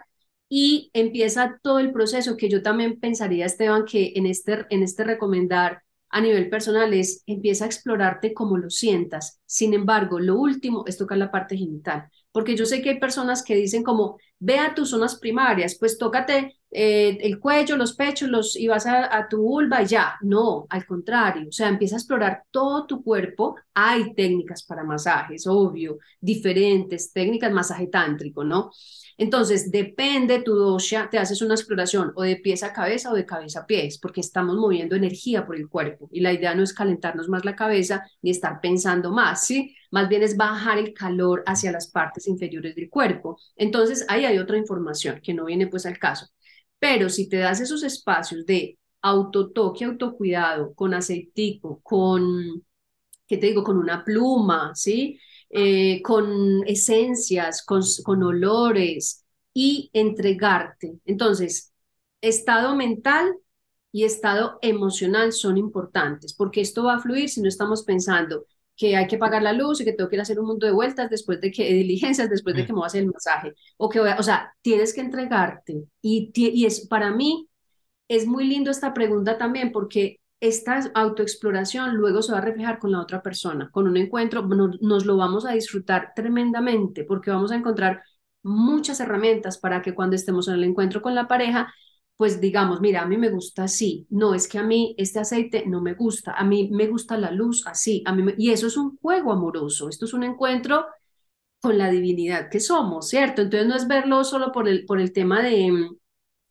y empieza todo el proceso que yo también pensaría, Esteban, que en este, en este recomendar a nivel personal es empieza a explorarte como lo sientas. Sin embargo, lo último es tocar la parte genital, porque yo sé que hay personas que dicen como, ve a tus zonas primarias, pues tócate eh, el cuello, los pechos, los, y vas a, a tu vulva ya. No, al contrario, o sea, empieza a explorar todo tu cuerpo. Hay técnicas para masajes, obvio, diferentes técnicas, masaje tántrico, ¿no? Entonces, depende tu dosha, te haces una exploración o de pies a cabeza o de cabeza a pies, porque estamos moviendo energía por el cuerpo y la idea no es calentarnos más la cabeza ni estar pensando más, ¿sí? Más bien es bajar el calor hacia las partes inferiores del cuerpo. Entonces, ahí hay otra información que no viene pues al caso. Pero si te das esos espacios de autotoque, autocuidado, con aceitico, con, ¿qué te digo? Con una pluma, ¿sí? Eh, con esencias, con, con olores y entregarte. Entonces, estado mental y estado emocional son importantes, porque esto va a fluir si no estamos pensando que hay que pagar la luz y que tengo que ir a hacer un mundo de vueltas después de que, de diligencias, después de que me voy a hacer el masaje, o que o sea, tienes que entregarte. Y, y es, para mí es muy lindo esta pregunta también, porque esta autoexploración luego se va a reflejar con la otra persona, con un encuentro, nos, lo vamos a disfrutar tremendamente porque vamos a encontrar muchas herramientas para que cuando estemos en el encuentro con la pareja, pues digamos, mira, a mí me gusta así, no es que a mí este aceite no me gusta, a mí me gusta la luz así, a mí y eso es un juego amoroso, esto es un encuentro con la divinidad que somos, ¿cierto? Entonces no es verlo solo por el, por el tema de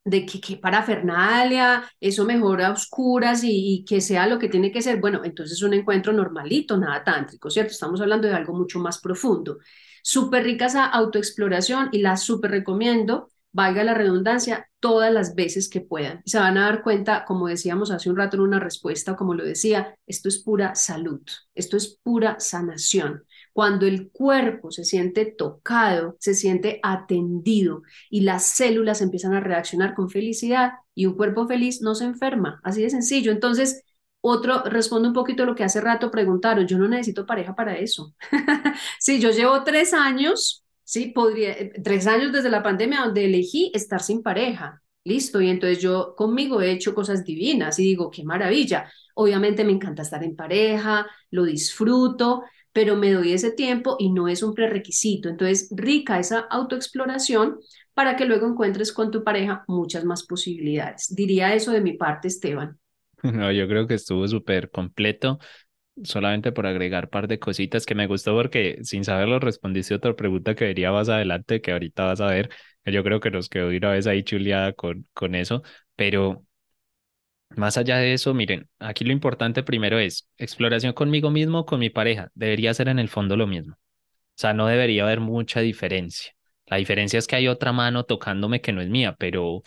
de que, que parafernalia, eso mejora oscuras y, que sea lo que tiene que ser, bueno, entonces un encuentro normalito, nada tántrico, ¿cierto? Estamos hablando de algo mucho más profundo. Súper rica esa autoexploración y la súper recomiendo, valga la redundancia, todas las veces que puedan. Se van a dar cuenta, como decíamos hace un rato en una respuesta, como lo decía, esto es pura salud, esto es pura sanación. Cuando el cuerpo se siente tocado, se siente atendido y las células empiezan a reaccionar con felicidad, y un cuerpo feliz no se enferma, así de sencillo. Entonces, otro, responde un poquito a lo que hace rato preguntaron, yo no necesito pareja para eso. sí, yo llevo tres años, sí, podría, tres años desde la pandemia donde elegí estar sin pareja. Listo, y entonces yo conmigo he hecho cosas divinas y digo, qué maravilla. Obviamente me encanta estar en pareja, lo disfruto, pero me doy ese tiempo y no es un prerequisito. Entonces, rica esa autoexploración para que luego encuentres con tu pareja muchas más posibilidades. Diría eso de mi parte, Esteban. No, yo creo que estuvo súper completo. Solamente por agregar un par de cositas que me gustó porque sin saberlo respondiste otra pregunta que vería más adelante, que ahorita vas a ver, yo creo que nos quedó una vez ahí chuleada con, con eso, pero más allá de eso, miren, aquí lo importante primero es exploración conmigo mismo, con mi pareja. Debería ser en el fondo lo mismo. O sea, no debería haber mucha diferencia. La diferencia es que hay otra mano tocándome que no es mía, pero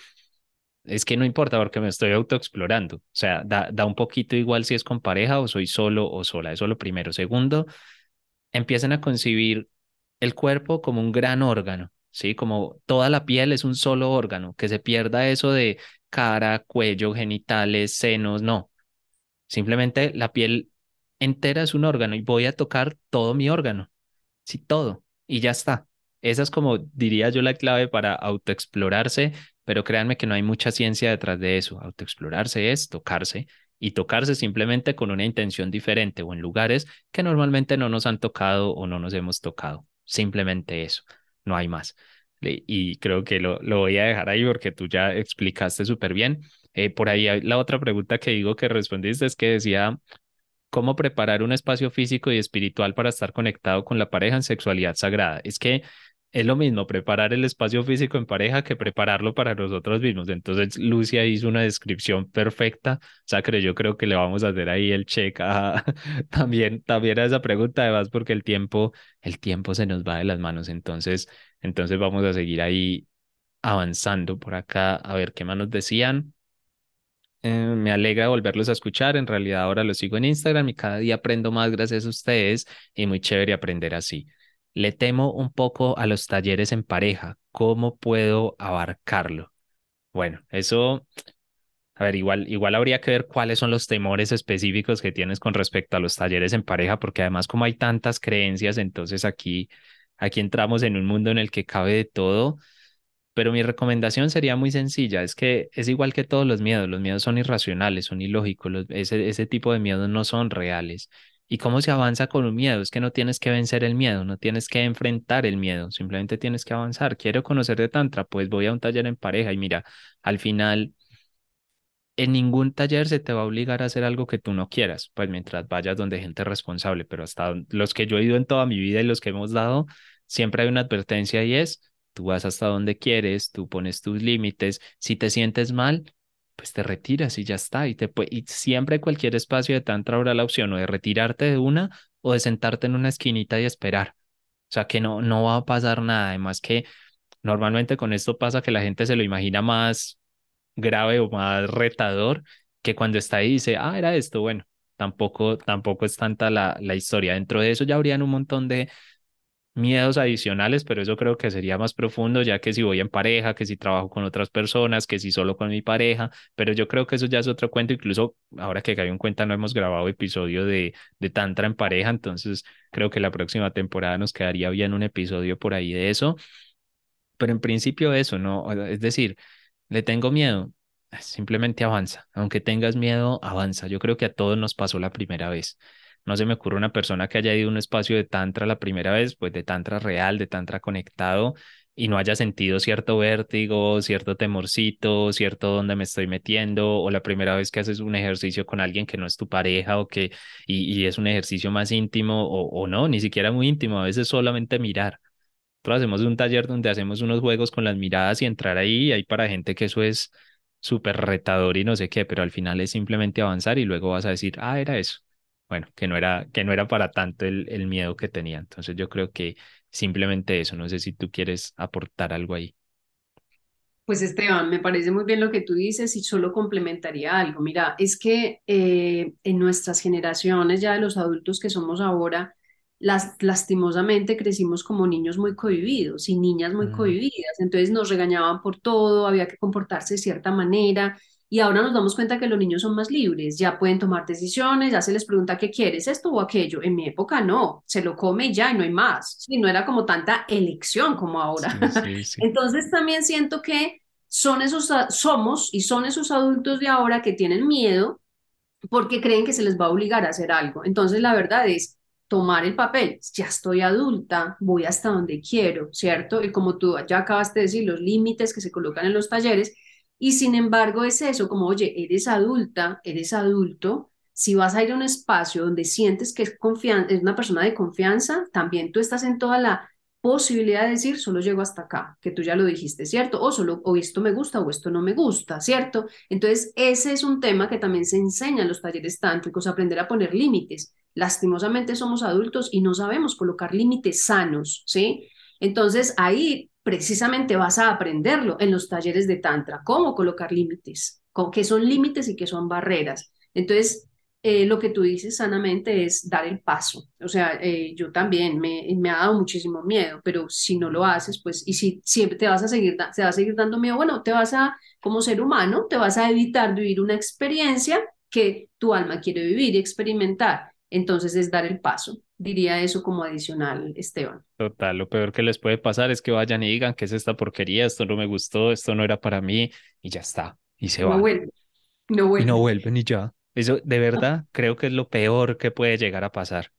es que no importa porque me estoy autoexplorando. O sea, da, da un poquito igual si es con pareja o soy solo o sola. Eso es lo primero. Segundo, empiecen a concebir el cuerpo como un gran órgano. ¿sí? Como toda la piel es un solo órgano, que se pierda eso de cara, cuello, genitales, senos, no. Simplemente la piel entera es un órgano y voy a tocar todo mi órgano, sí, todo, y ya está. Esa es como diría yo la clave para autoexplorarse, pero créanme que no hay mucha ciencia detrás de eso. Autoexplorarse es tocarse y tocarse simplemente con una intención diferente o en lugares que normalmente no nos han tocado o no nos hemos tocado. Simplemente eso no hay más. Y creo que lo, lo voy a dejar ahí porque tú ya explicaste súper bien. Eh, por ahí la otra pregunta que digo que respondiste es que decía, ¿cómo preparar un espacio físico y espiritual para estar conectado con la pareja en sexualidad sagrada? Es que es lo mismo preparar el espacio físico en pareja que prepararlo para nosotros mismos. Entonces, Lucia hizo una descripción perfecta. O sea, creo, yo creo que le vamos a hacer ahí el check también, también a esa pregunta, además, porque el tiempo, el tiempo se nos va de las manos. Entonces, entonces vamos a seguir ahí avanzando por acá a ver qué más nos decían. Eh, me alegra volverlos a escuchar. En realidad ahora los sigo en Instagram y cada día aprendo más gracias a ustedes y muy chévere aprender así. Le temo un poco a los talleres en pareja. ¿Cómo puedo abarcarlo? Bueno, eso, a ver, igual, igual habría que ver cuáles son los temores específicos que tienes con respecto a los talleres en pareja, porque además como hay tantas creencias, entonces aquí, aquí entramos en un mundo en el que cabe de todo. Pero mi recomendación sería muy sencilla, es que es igual que todos los miedos, los miedos son irracionales, son ilógicos, ese, ese tipo de miedos no son reales. ¿Y cómo se avanza con un miedo? Es que no tienes que vencer el miedo, no tienes que enfrentar el miedo, simplemente tienes que avanzar. Quiero conocer de Tantra, pues voy a un taller en pareja y mira, al final en ningún taller se te va a obligar a hacer algo que tú no quieras, pues mientras vayas donde gente responsable, pero hasta los que yo he ido en toda mi vida y los que hemos dado, siempre hay una advertencia y es, tú vas hasta donde quieres, tú pones tus límites, si te sientes mal, pues te retiras y ya está. Y, te y siempre cualquier espacio de tantra habrá la opción o de retirarte de una o de sentarte en una esquinita y esperar. O sea que no, no va a pasar nada. Además que normalmente con esto pasa que la gente se lo imagina más grave o más retador que cuando está ahí dice, ah, era esto. Bueno, tampoco, tampoco es tanta la, la historia. Dentro de eso ya habrían un montón de, miedos adicionales, pero eso creo que sería más profundo, ya que si voy en pareja, que si trabajo con otras personas, que si solo con mi pareja, pero yo creo que eso ya es otro cuento, incluso ahora que caigo en cuenta no hemos grabado episodio de, de Tantra en pareja, entonces creo que la próxima temporada nos quedaría bien un episodio por ahí de eso, pero en principio eso, ¿no? Es decir, le tengo miedo, simplemente avanza, aunque tengas miedo, avanza, yo creo que a todos nos pasó la primera vez. No se me ocurre una persona que haya ido a un espacio de tantra la primera vez, pues de tantra real, de tantra conectado, y no haya sentido cierto vértigo, cierto temorcito, cierto dónde me estoy metiendo, o la primera vez que haces un ejercicio con alguien que no es tu pareja o que y, es un ejercicio más íntimo o, o, no, ni siquiera muy íntimo, a veces solamente mirar. Nosotros hacemos un taller donde hacemos unos juegos con las miradas y entrar ahí, hay para gente que eso es súper retador y no sé qué, pero al final es simplemente avanzar y luego vas a decir, ah, era eso bueno, que no era, que no era para tanto el, el miedo que tenía. Entonces yo creo que simplemente eso, no sé si tú quieres aportar algo ahí. Pues Esteban, me parece muy bien lo que tú dices y solo complementaría algo. Mira, es que eh, en nuestras generaciones, ya de los adultos que somos ahora, las, lastimosamente crecimos como niños muy cohibidos y niñas muy Mm, cohibidas, entonces nos regañaban por todo, había que comportarse de cierta manera y ahora nos damos cuenta que los niños son más libres, ya pueden tomar decisiones, ya se les pregunta qué quieres, esto o aquello. En mi época no, se lo come y ya y no hay más, sí, no era como tanta elección como ahora. sí, sí, sí. Entonces también siento que son esos, somos y son esos adultos de ahora que tienen miedo porque creen que se les va a obligar a hacer algo. Entonces, la verdad es tomar el papel, ya estoy adulta, voy hasta donde quiero, ¿cierto? Y como tú ya acabaste de decir, los límites que se colocan en los talleres, y sin embargo es eso, como, oye, eres adulta, eres adulto, si vas a ir a un espacio donde sientes que es, es una persona de confianza, también tú estás en toda la posibilidad de decir, solo llego hasta acá, que tú ya lo dijiste, ¿cierto? O solo, o esto me gusta o esto no me gusta, ¿cierto? Entonces, ese es un tema que también se enseña en los talleres tántricos, aprender a poner límites. Lastimosamente somos adultos y no sabemos colocar límites sanos, ¿sí? Entonces, ahí precisamente vas a aprenderlo en los talleres de tantra, cómo colocar límites, qué son límites y qué son barreras. Entonces, eh, lo que tú dices sanamente es dar el paso. O sea, eh, yo también me, me, ha dado muchísimo miedo, pero si no lo haces, pues, y si siempre te vas a seguir, te va a seguir dando miedo, bueno, te vas a, como ser humano, te vas a evitar vivir una experiencia que tu alma quiere vivir y experimentar. Entonces es dar el paso. Diría eso como adicional, Esteban. Total, lo peor que les puede pasar es que vayan y digan que es esta porquería, esto no me gustó, esto no era para mí, y ya está, y se no van. Vuelven, no vuelven. Y no vuelven y ya. Eso de verdad creo que es lo peor que puede llegar a pasar,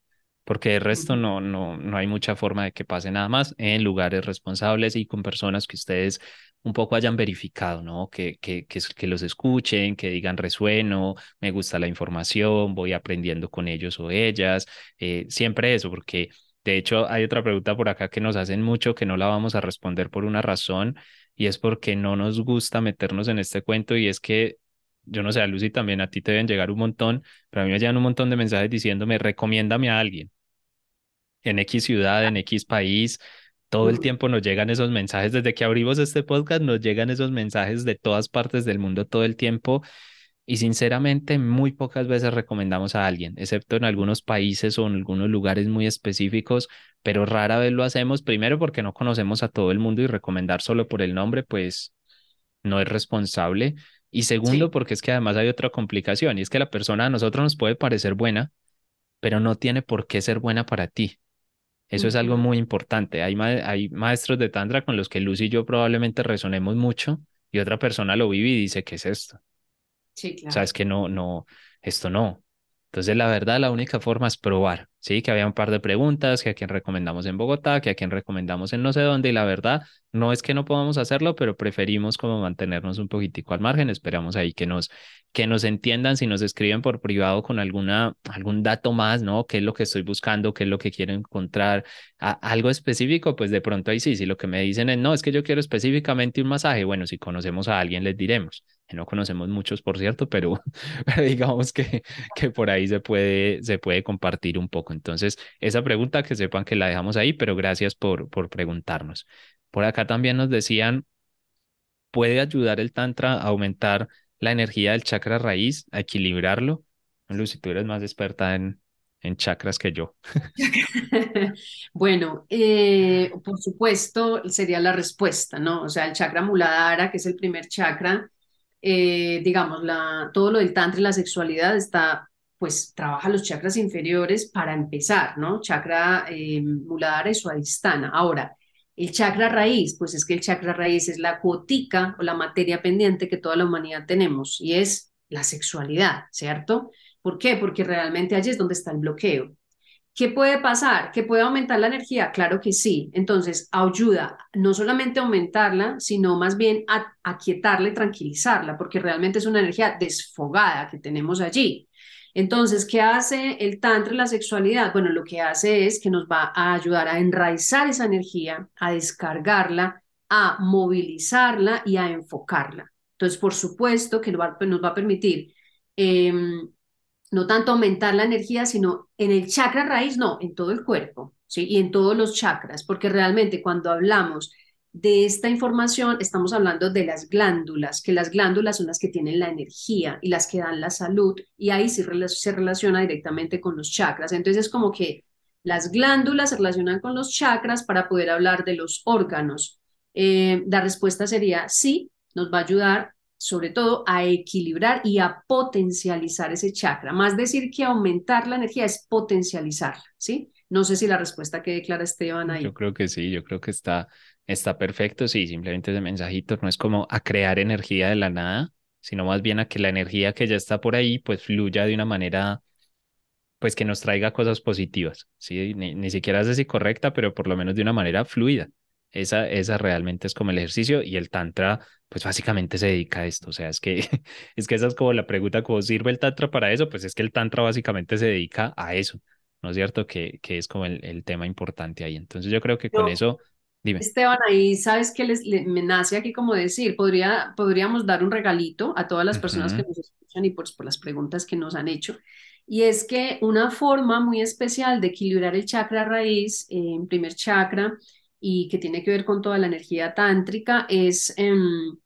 porque de resto no, no, no hay mucha forma de que pase nada más en lugares responsables y con personas que ustedes un poco hayan verificado, ¿no? Que, que, que, los escuchen, que digan resueno, me gusta la información, voy aprendiendo con ellos o ellas, eh, siempre eso, porque de hecho hay otra pregunta por acá que nos hacen mucho que no la vamos a responder por una razón y es porque no nos gusta meternos en este cuento y es que yo no sé, Lucy también a ti te deben llegar un montón, pero a mí me llegan un montón de mensajes diciéndome, recomiéndame a alguien en X ciudad, en X país. Todo el tiempo nos llegan esos mensajes, desde que abrimos este podcast nos llegan esos mensajes de todas partes del mundo todo el tiempo y sinceramente muy pocas veces recomendamos a alguien, excepto en algunos países o en algunos lugares muy específicos, pero rara vez lo hacemos, primero porque no conocemos a todo el mundo y recomendar solo por el nombre, pues no es responsable. Y segundo, sí. porque es que además hay otra complicación y es que la persona a nosotros nos puede parecer buena, pero no tiene por qué ser buena para ti. Eso es algo muy importante. Hay, ma hay maestros de Tantra con los que Lucy y yo probablemente resonemos mucho y otra persona lo vive y dice, ¿qué es esto? Sí, claro. O sea, es que no, no, esto no. Entonces, la verdad, la única forma es probar, ¿sí? Que había un par de preguntas, que a quién recomendamos en Bogotá, que a quién recomendamos en no sé dónde, y la verdad, no es que no podamos hacerlo, pero preferimos como mantenernos un poquitico al margen, esperamos ahí que nos, que nos entiendan, si nos escriben por privado con alguna, algún dato más, ¿no? ¿Qué es lo que estoy buscando? ¿Qué es lo que quiero encontrar? Algo específico, pues de pronto ahí sí, si lo que me dicen es, no, es que yo quiero específicamente un masaje, bueno, si conocemos a alguien, les diremos no conocemos muchos, por cierto, pero, pero digamos que, que por ahí se puede, se puede compartir un poco. Entonces, esa pregunta que sepan que la dejamos ahí, pero gracias por, por preguntarnos. Por acá también nos decían, ¿puede ayudar el Tantra a aumentar la energía del chakra raíz, a equilibrarlo? Lucy, tú eres más experta en, en chakras que yo. bueno, eh, por supuesto, sería la respuesta, ¿no? O sea, el chakra muladhara, que es el primer chakra, eh, digamos, la, todo lo del tantra y la sexualidad está, pues trabaja los chakras inferiores para empezar, ¿no? Chakra eh, muladhara y suadhisthana. Ahora, el chakra raíz, pues es que el chakra raíz es la cuotica o la materia pendiente que toda la humanidad tenemos y es la sexualidad, ¿cierto? ¿Por qué? Porque realmente allí es donde está el bloqueo. ¿Qué puede pasar? ¿Que puede aumentar la energía? Claro que sí. Entonces, ayuda no solamente a aumentarla, sino más bien a aquietarla y tranquilizarla, porque realmente es una energía desfogada que tenemos allí. Entonces, ¿qué hace el tantra la sexualidad? Bueno, lo que hace es que nos va a ayudar a enraizar esa energía, a descargarla, a movilizarla y a enfocarla. Entonces, por supuesto que nos va, a permitir eh, no tanto aumentar la energía, sino en el chakra raíz, no, en todo el cuerpo, ¿sí? Y en todos los chakras, porque realmente cuando hablamos de esta información, estamos hablando de las glándulas, que las glándulas son las que tienen la energía y las que dan la salud, y ahí sí se relaciona directamente con los chakras. Entonces es como que Las glándulas se relacionan con los chakras para poder hablar de los órganos. Eh, la respuesta sería sí, nos va a ayudar sobre todo a equilibrar y a potencializar ese chakra. Más decir que aumentar la energía es potencializarla, ¿sí? No sé si la respuesta que declara Esteban ahí. Yo creo que sí, yo creo que está, está perfecto, sí, simplemente ese mensajito no es como a crear energía de la nada, sino más bien a que la energía que ya está por ahí pues fluya de una manera pues que nos traiga cosas positivas, ¿sí? Ni, ni siquiera es así correcta, pero por lo menos de una manera fluida. Esa, esa realmente es como el ejercicio y el tantra, pues básicamente se dedica a esto. O sea, es que, es que esa es como la pregunta, ¿cómo sirve el tantra para eso? Pues es que el tantra básicamente se dedica a eso, ¿no es cierto? Que, que es como el, el tema importante ahí. Entonces yo creo que con eso, dime. Esteban, ahí sabes que les, le- me nace aquí como decir, podría, podríamos dar un regalito a todas las personas que nos escuchan y pues por las preguntas que nos han hecho. Y es que una forma muy especial de equilibrar el chakra raíz, eh, en primer chakra, y que tiene que ver con toda la energía tántrica, es em,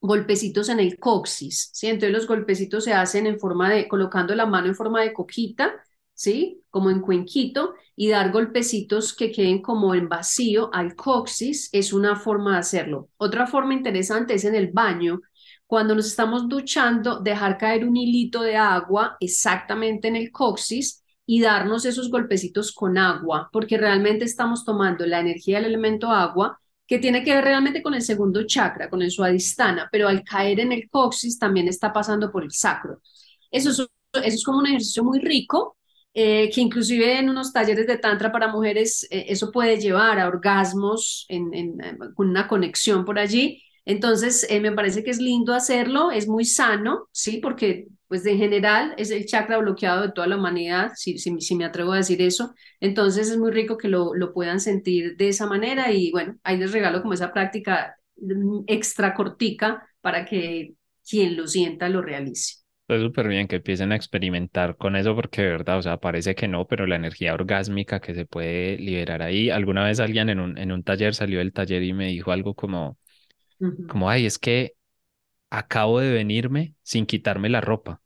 golpecitos en el coxis, ¿sí? Entonces los golpecitos se hacen en forma de, colocando la mano en forma de coquita, ¿sí? Como en cuenquito, y dar golpecitos que queden como en vacío al coxis es una forma de hacerlo. Otra forma interesante es en el baño. Cuando nos estamos duchando, dejar caer un hilito de agua exactamente en el coxis y darnos esos golpecitos con agua, porque realmente estamos tomando la energía del elemento agua que tiene que ver realmente con el segundo chakra, con el suadistana, pero al caer en el coxis también está pasando por el sacro. Eso es, eso es como un ejercicio muy rico, eh, que inclusive en unos talleres de tantra para mujeres, eh, eso puede llevar a orgasmos en, eh, con una conexión por allí. Entonces, me parece que es lindo hacerlo, es muy sano, ¿sí? Porque, pues, en general es el chakra bloqueado de toda la humanidad, si, si, si me atrevo a decir eso. Entonces es muy rico que lo, lo puedan sentir de esa manera y bueno, ahí les regalo como esa práctica mm, extra cortica para que quien lo sienta lo realice. Está súper bien que empiecen a experimentar con eso porque de verdad, o sea, parece que no, pero la energía orgásmica que se puede liberar ahí. Alguna vez alguien en un, en un taller salió del taller y me dijo algo como, como, ay, es que acabo de venirme sin quitarme la ropa.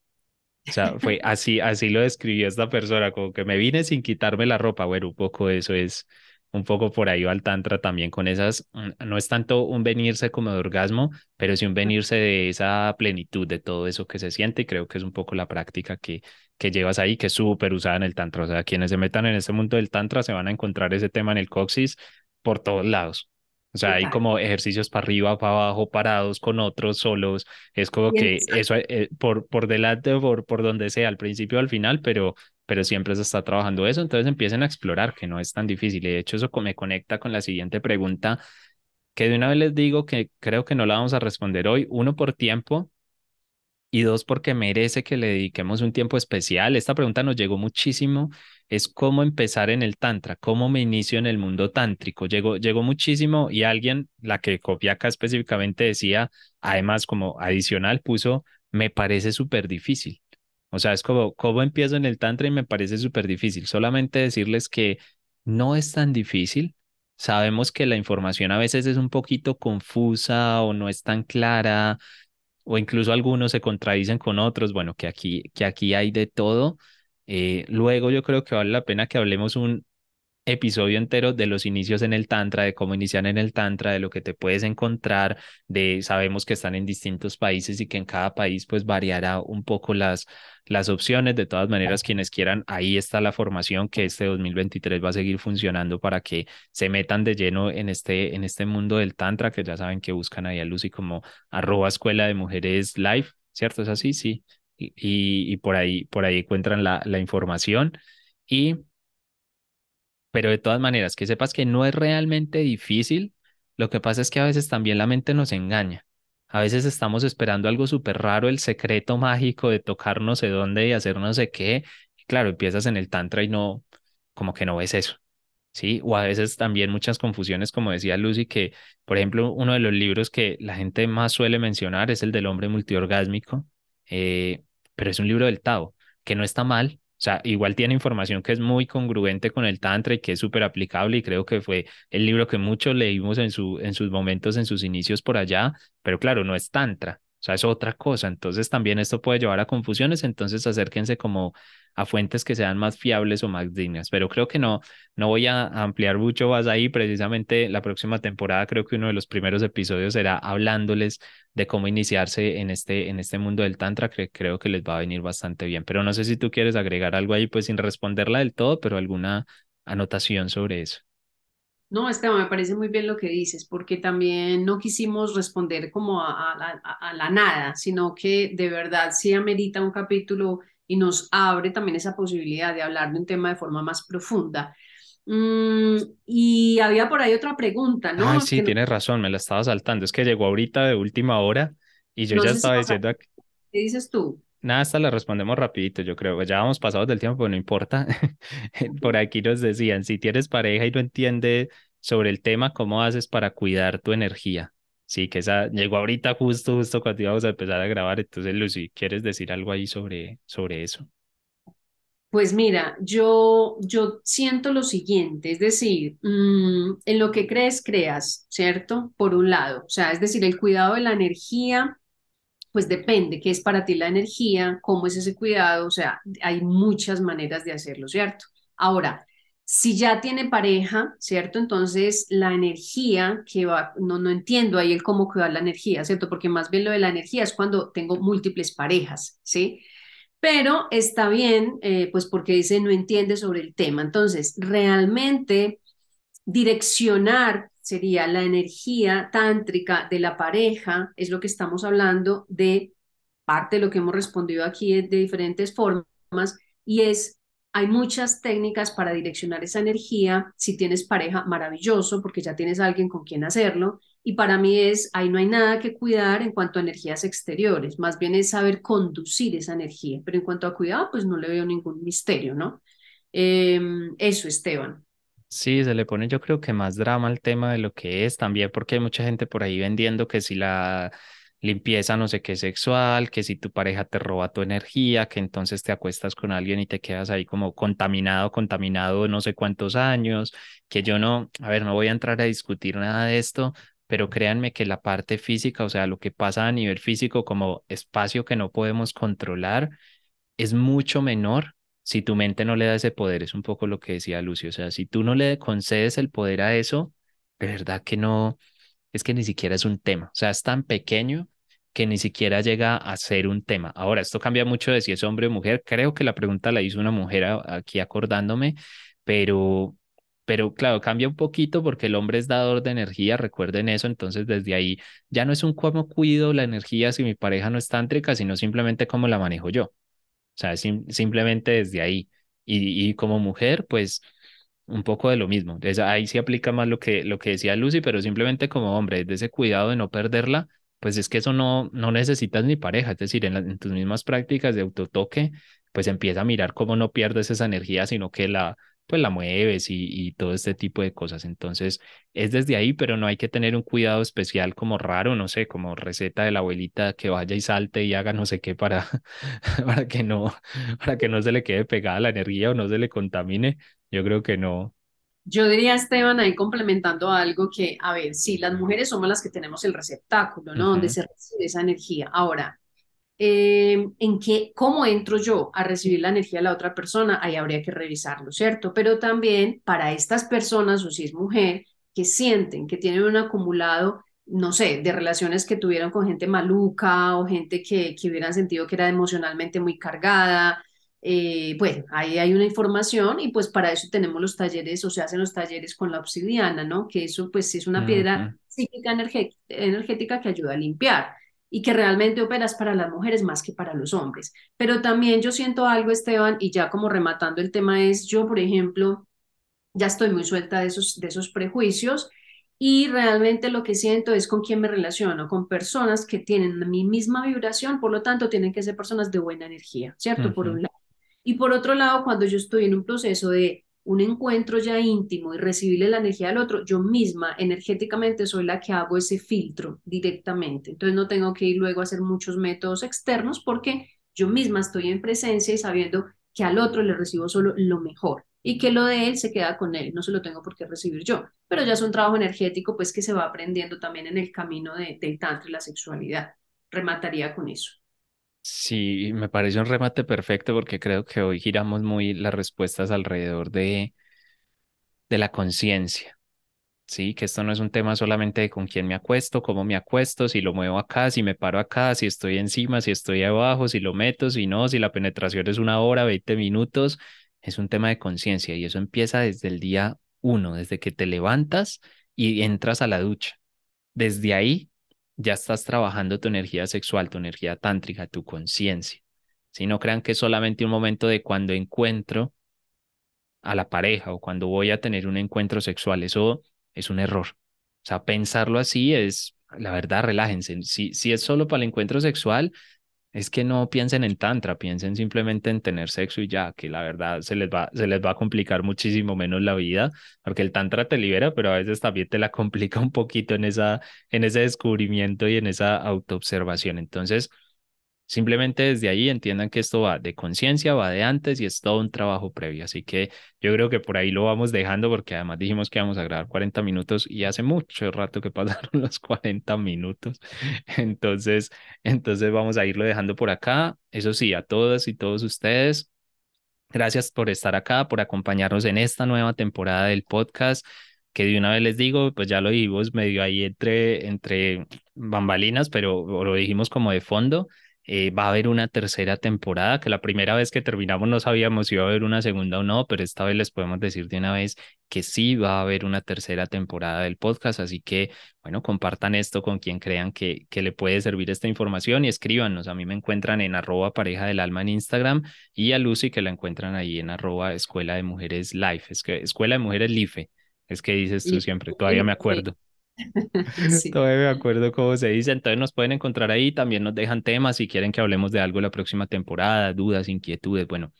O sea, fue así, así lo describió esta persona, como que me vine sin quitarme la ropa. Bueno, un poco eso es, un poco por ahí va el tantra también con esas, no es tanto un venirse como de orgasmo, pero sí un venirse de esa plenitud de todo eso que se siente y creo que es un poco la práctica que, que llevas ahí, que es súper usada en el tantra. O sea, quienes se metan en ese mundo del tantra se van a encontrar ese tema en el coxis por todos lados. O sea, hay como ejercicios para arriba, para abajo, parados con otros, solos. Es como Y que eso eh, por, por delante, por, por donde sea, al principio o al final, pero, pero siempre se está trabajando eso. Entonces empiecen a explorar, que no es tan difícil. Y de hecho, eso me conecta con la siguiente pregunta, que de una vez les digo que creo que no la vamos a responder hoy. Uno, por tiempo, y dos, porque merece que le dediquemos un tiempo especial. Esta pregunta nos llegó muchísimo. Es cómo empezar en el tantra, cómo me inicio en el mundo tántrico. Llegó, llegó muchísimo y alguien, la que copié acá específicamente, decía, además como adicional, puso, me parece súper difícil. O sea, es como, ¿cómo empiezo en el tantra y me parece súper difícil? Solamente decirles que no es tan difícil. Sabemos que la información a veces es un poquito confusa o no es tan clara o incluso algunos se contradicen con otros, bueno, que aquí, que aquí hay de todo. Eh, luego yo creo que vale la pena que hablemos un episodio entero de los inicios en el Tantra, de cómo iniciar en el Tantra, de lo que te puedes encontrar, de sabemos que están en distintos países y que en cada país pues variará un poco las, las opciones. De todas maneras, quienes quieran, ahí está la formación que este 2023 va a seguir funcionando para que se metan de lleno en este, en este mundo del Tantra, que ya saben que buscan ahí a Lucy como arroba escuela de mujeres live, ¿cierto? ¿Es así? Sí. Y, y, y por ahí, por ahí encuentran la, la información. Y pero de todas maneras, que sepas que no es realmente difícil. Lo que pasa es que a veces también la mente nos engaña. A veces estamos esperando algo súper raro, el secreto mágico de tocar no sé dónde y hacer no sé qué. Y claro, empiezas en el tantra y no, como que no ves eso. Sí, o a veces también muchas confusiones, como decía Lucy, que, por ejemplo, uno de los libros que la gente más suele mencionar es el del hombre multiorgásmico, eh, pero es un libro del Tao, que no está mal, o sea, igual tiene información que es muy congruente con el Tantra y que es súper aplicable y creo que fue el libro que muchos leímos en, su, en sus momentos, en sus inicios por allá, pero claro, no es Tantra. O sea, es otra cosa. Entonces también esto puede llevar a confusiones. Entonces acérquense como a fuentes que sean más fiables o más dignas. Pero creo que no, no voy a ampliar mucho más ahí. Precisamente la próxima temporada creo que uno de los primeros episodios será hablándoles de cómo iniciarse en este, en este mundo del tantra. Que creo que les va a venir bastante bien. Pero no sé si tú quieres agregar algo ahí, pues sin responderla del todo, pero alguna anotación sobre eso. No, Esteban, me parece muy bien lo que dices, porque también no quisimos responder como a, a, la nada, sino que de verdad sí amerita un capítulo y nos abre también esa posibilidad de hablar de un tema de forma más profunda. Mm, y había por ahí otra pregunta, ¿no? Ah, sí, tienes razón, me la estaba saltando. Es que llegó ahorita de última hora y yo ya estaba diciendo... ¿Qué dices tú? Nada, hasta la respondemos rapidito, yo creo. Ya vamos pasados del tiempo, pero no importa. Por aquí nos decían, si tienes pareja y no entiende sobre el tema, ¿cómo haces para cuidar tu energía? Sí, que esa llegó ahorita justo, justo cuando íbamos a empezar a grabar. Entonces, Lucy, ¿quieres decir algo ahí sobre, sobre eso? Pues mira, yo, yo siento lo siguiente, es decir, mm, en lo que crees, creas, ¿cierto? Por un lado, o sea, es decir, el cuidado de la energía pues depende qué es para ti la energía, cómo es ese cuidado, o sea, hay muchas maneras de hacerlo, ¿cierto? Ahora, si ya tiene pareja, ¿cierto? Entonces la energía que va, no, no entiendo ahí el cómo cuidar la energía, ¿cierto? Porque más bien lo de la energía es cuando tengo múltiples parejas, ¿sí? Pero está bien, eh, pues porque dice no entiende sobre el tema. Entonces, realmente direccionar sería la energía tántrica de la pareja, es lo que estamos hablando de parte de lo que hemos respondido aquí de diferentes formas, y es, hay muchas técnicas para direccionar esa energía. Si tienes pareja, maravilloso, porque ya tienes alguien con quien hacerlo. Y para mí es, ahí no hay nada que cuidar en cuanto a energías exteriores, más bien es saber conducir esa energía. Pero en cuanto a cuidado, pues no le veo ningún misterio, ¿no? Em, eso, Esteban. Sí, se le pone yo creo que más drama al tema de lo que es también porque hay mucha gente por ahí vendiendo que si la limpieza no sé qué sexual, que si tu pareja te roba tu energía, que entonces te acuestas con alguien y te quedas ahí como contaminado, contaminado no sé cuántos años, que yo no, a ver, no voy a entrar a discutir nada de esto, pero créanme que la parte física, o sea, lo que pasa a nivel físico como espacio que no podemos controlar, es mucho menor si tu mente no le da ese poder, es un poco lo que decía Lucio, o sea, si tú no le concedes el poder a eso, de verdad que no, es que ni siquiera es un tema, o sea, es tan pequeño que ni siquiera llega a ser un tema. Ahora, esto cambia mucho de si es hombre o mujer, creo que la pregunta la hizo una mujer aquí acordándome, pero, pero claro, cambia un poquito porque el hombre es dador de energía, recuerden eso, entonces desde ahí ya no es un cómo cuido la energía si mi pareja no es tántrica, sino simplemente cómo la manejo yo. O sea, simplemente desde ahí. Y, y, como mujer, pues un poco de lo mismo. ahí sí aplica más lo que, lo que decía Lucy, pero simplemente como hombre, de ese cuidado de no perderla, pues es que eso no, no necesitas ni pareja. Es decir, en, en tus mismas prácticas de autotoque, pues empieza a mirar cómo no pierdes esa energía, sino que la, pues la mueves y, y, todo este tipo de cosas. Entonces, es desde ahí, pero no hay que tener un cuidado especial como raro, no sé, como receta de la abuelita que vaya y salte y haga no sé qué para, para que no, para que no se le quede pegada la energía o no se le contamine. Yo creo que no. Yo diría, Esteban, ahí complementando algo que, a ver, sí, las mujeres somos las que tenemos el receptáculo, ¿no? Donde se recibe esa energía. Ahora, eh, en qué, cómo entro yo a recibir la energía de la otra persona, ahí habría que revisarlo, ¿cierto? Pero también para estas personas, o si es mujer, que sienten que tienen un acumulado, no sé, de relaciones que tuvieron con gente maluca o gente que, que hubieran sentido que era emocionalmente muy cargada. Eh, bueno, ahí hay una información y pues para eso tenemos los talleres o se hacen los talleres con la obsidiana, ¿no? Que eso pues es una piedra psíquica energética que ayuda a limpiar y que realmente operas para las mujeres más que para los hombres. Pero también yo siento algo, Esteban, y ya como rematando el tema es, yo, por ejemplo, ya estoy muy suelta de esos, de esos prejuicios y realmente lo que siento es con quién me relaciono, con personas que tienen mi misma vibración, por lo tanto tienen que ser personas de buena energía, ¿cierto? Por un lado. Y por otro lado, cuando yo estoy en un proceso de un encuentro ya íntimo y recibirle la energía al otro, yo misma energéticamente soy la que hago ese filtro directamente. Entonces no tengo que ir luego a hacer muchos métodos externos porque yo misma estoy en presencia y sabiendo que al otro le recibo solo lo mejor y que lo de él se queda con él, no se lo tengo por qué recibir yo. Pero ya es un trabajo energético pues que se va aprendiendo también en el camino de, del tantra y la sexualidad. remataría con eso. Sí, me parece un remate perfecto porque creo que hoy giramos muy las respuestas alrededor de, de la conciencia. Sí, que esto no es un tema solamente de con quién me acuesto, cómo me acuesto, si lo muevo acá, si me paro acá, si estoy encima, si estoy abajo, si lo meto, si no, si la penetración es una hora, 20 minutos. Es un tema de conciencia y eso empieza desde el día uno, desde que te levantas y entras a la ducha. Desde ahí ya estás trabajando tu energía sexual, tu energía tántrica, tu conciencia. Si no crean que es solamente un momento de cuando encuentro a la pareja o cuando voy a tener un encuentro sexual, eso es un error. O sea, pensarlo así es, la verdad, relájense. Si, si es solo para el encuentro sexual, es que no piensen en tantra, piensen simplemente en tener sexo y ya, que la verdad se les va, se les va a complicar muchísimo menos la vida, porque el tantra te libera, pero a veces también te la complica un poquito en esa, en ese descubrimiento y en esa autoobservación. Entonces, Simplemente desde ahí entiendan que esto va de conciencia, va de antes y es todo un trabajo previo. Así que yo creo que por ahí lo vamos dejando porque además dijimos que íbamos a grabar 40 minutos y hace mucho rato que pasaron los 40 minutos. Entonces, entonces vamos a irlo dejando por acá. Eso sí, a todas y todos ustedes, gracias por estar acá, por acompañarnos en esta nueva temporada del podcast que de una vez les digo, pues ya lo vimos medio ahí entre, entre bambalinas, pero lo dijimos como de fondo eh, va a haber una tercera temporada, que la primera vez que terminamos no sabíamos si iba a haber una segunda o no, pero esta vez les podemos decir de una vez que sí va a haber una tercera temporada del podcast, así que bueno, compartan esto con quien crean que, que le puede servir esta información y escríbanos. A mí me encuentran en arroba pareja del alma en Instagram y a Lucy que la encuentran ahí en arroba escuela de mujeres life, es que escuela de mujeres life, es que dices tú siempre, todavía me acuerdo. Todavía me acuerdo cómo se dice. Entonces nos pueden encontrar ahí. También nos dejan temas si quieren que hablemos de algo la próxima temporada, dudas, inquietudes. Bueno,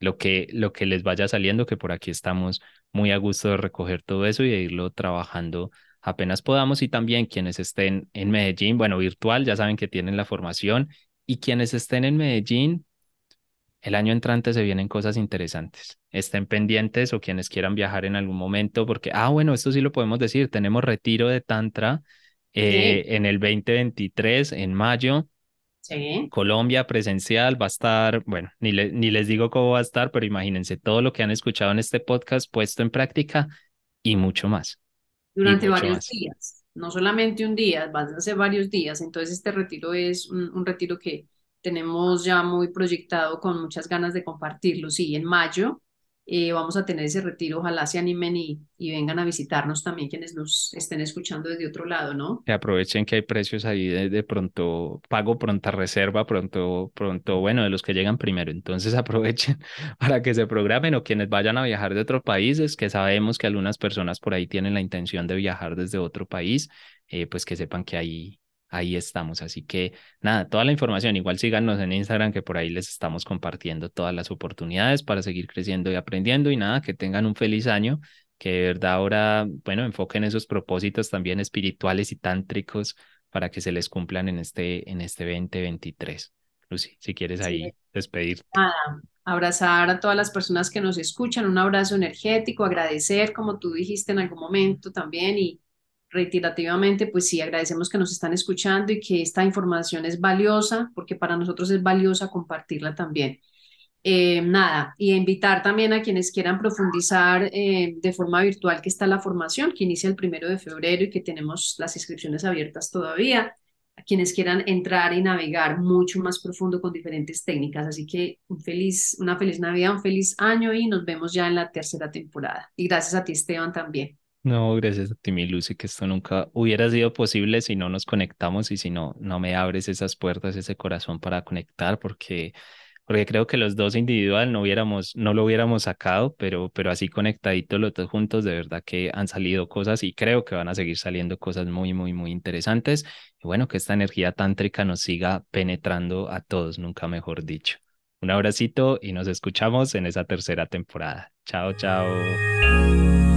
lo que, lo que les vaya saliendo, que por aquí estamos muy a gusto de recoger todo eso y de irlo trabajando apenas podamos. Y también quienes estén en Medellín, bueno, virtual, ya saben que tienen la formación. Y quienes estén en Medellín, el año entrante se vienen cosas interesantes. Estén pendientes o quienes quieran viajar en algún momento, porque, ah, bueno, esto sí lo podemos decir, tenemos retiro de Tantra eh, en el 2023, en mayo. Sí. Colombia presencial va a estar, bueno, ni, ni les digo cómo va a estar, pero imagínense todo lo que han escuchado en este podcast puesto en práctica y mucho más. Durante varios días, no solamente un día, van a ser varios días. Entonces este retiro es un retiro que tenemos ya muy proyectado con muchas ganas de compartirlo. Sí, en mayo eh, vamos a tener ese retiro, ojalá se animen y, y, vengan a visitarnos también quienes nos estén escuchando desde otro lado, ¿no? Que aprovechen que hay precios ahí de, de, pronto, pago pronta reserva, pronto, pronto, bueno, de los que llegan primero. Entonces aprovechen para que se programen o quienes vayan a viajar de otros países, que sabemos que algunas personas por ahí tienen la intención de viajar desde otro país, eh, pues que sepan que hay, ahí estamos. Así que nada, toda la información, igual síganos en Instagram, que por ahí les estamos compartiendo todas las oportunidades para seguir creciendo y aprendiendo. Y nada, que tengan un feliz año, que de verdad ahora, bueno, enfoquen esos propósitos también espirituales y tántricos para que se les cumplan en este, en este 2023. Lucy, si quieres ahí despedirte. Nada, abrazar a todas las personas que nos escuchan, un abrazo energético, agradecer, como tú dijiste en algún momento también, y reiterativamente, pues sí, agradecemos que nos están escuchando y que esta información es valiosa, porque para nosotros es valiosa compartirla también. Eh, nada, y invitar también a quienes quieran profundizar eh, de forma virtual que está la formación, que inicia el primero de febrero y que tenemos las inscripciones abiertas todavía, a quienes quieran entrar y navegar mucho más profundo con diferentes técnicas. Así que un feliz, una feliz Navidad, un feliz año y nos vemos ya en la tercera temporada. Y gracias a ti, Esteban, también. No, gracias a ti, mi Lucy, que esto nunca hubiera sido posible si no nos conectamos y si no, no me abres esas puertas, ese corazón para conectar, porque, porque creo que los dos individual no hubiéramos, no lo hubiéramos sacado, pero, pero así conectaditos los dos juntos, de verdad que han salido cosas y creo que van a seguir saliendo cosas muy, muy, muy interesantes. Y bueno, que esta energía tántrica nos siga penetrando a todos, nunca mejor dicho. Un abracito y nos escuchamos en esa tercera temporada. Chao, chao.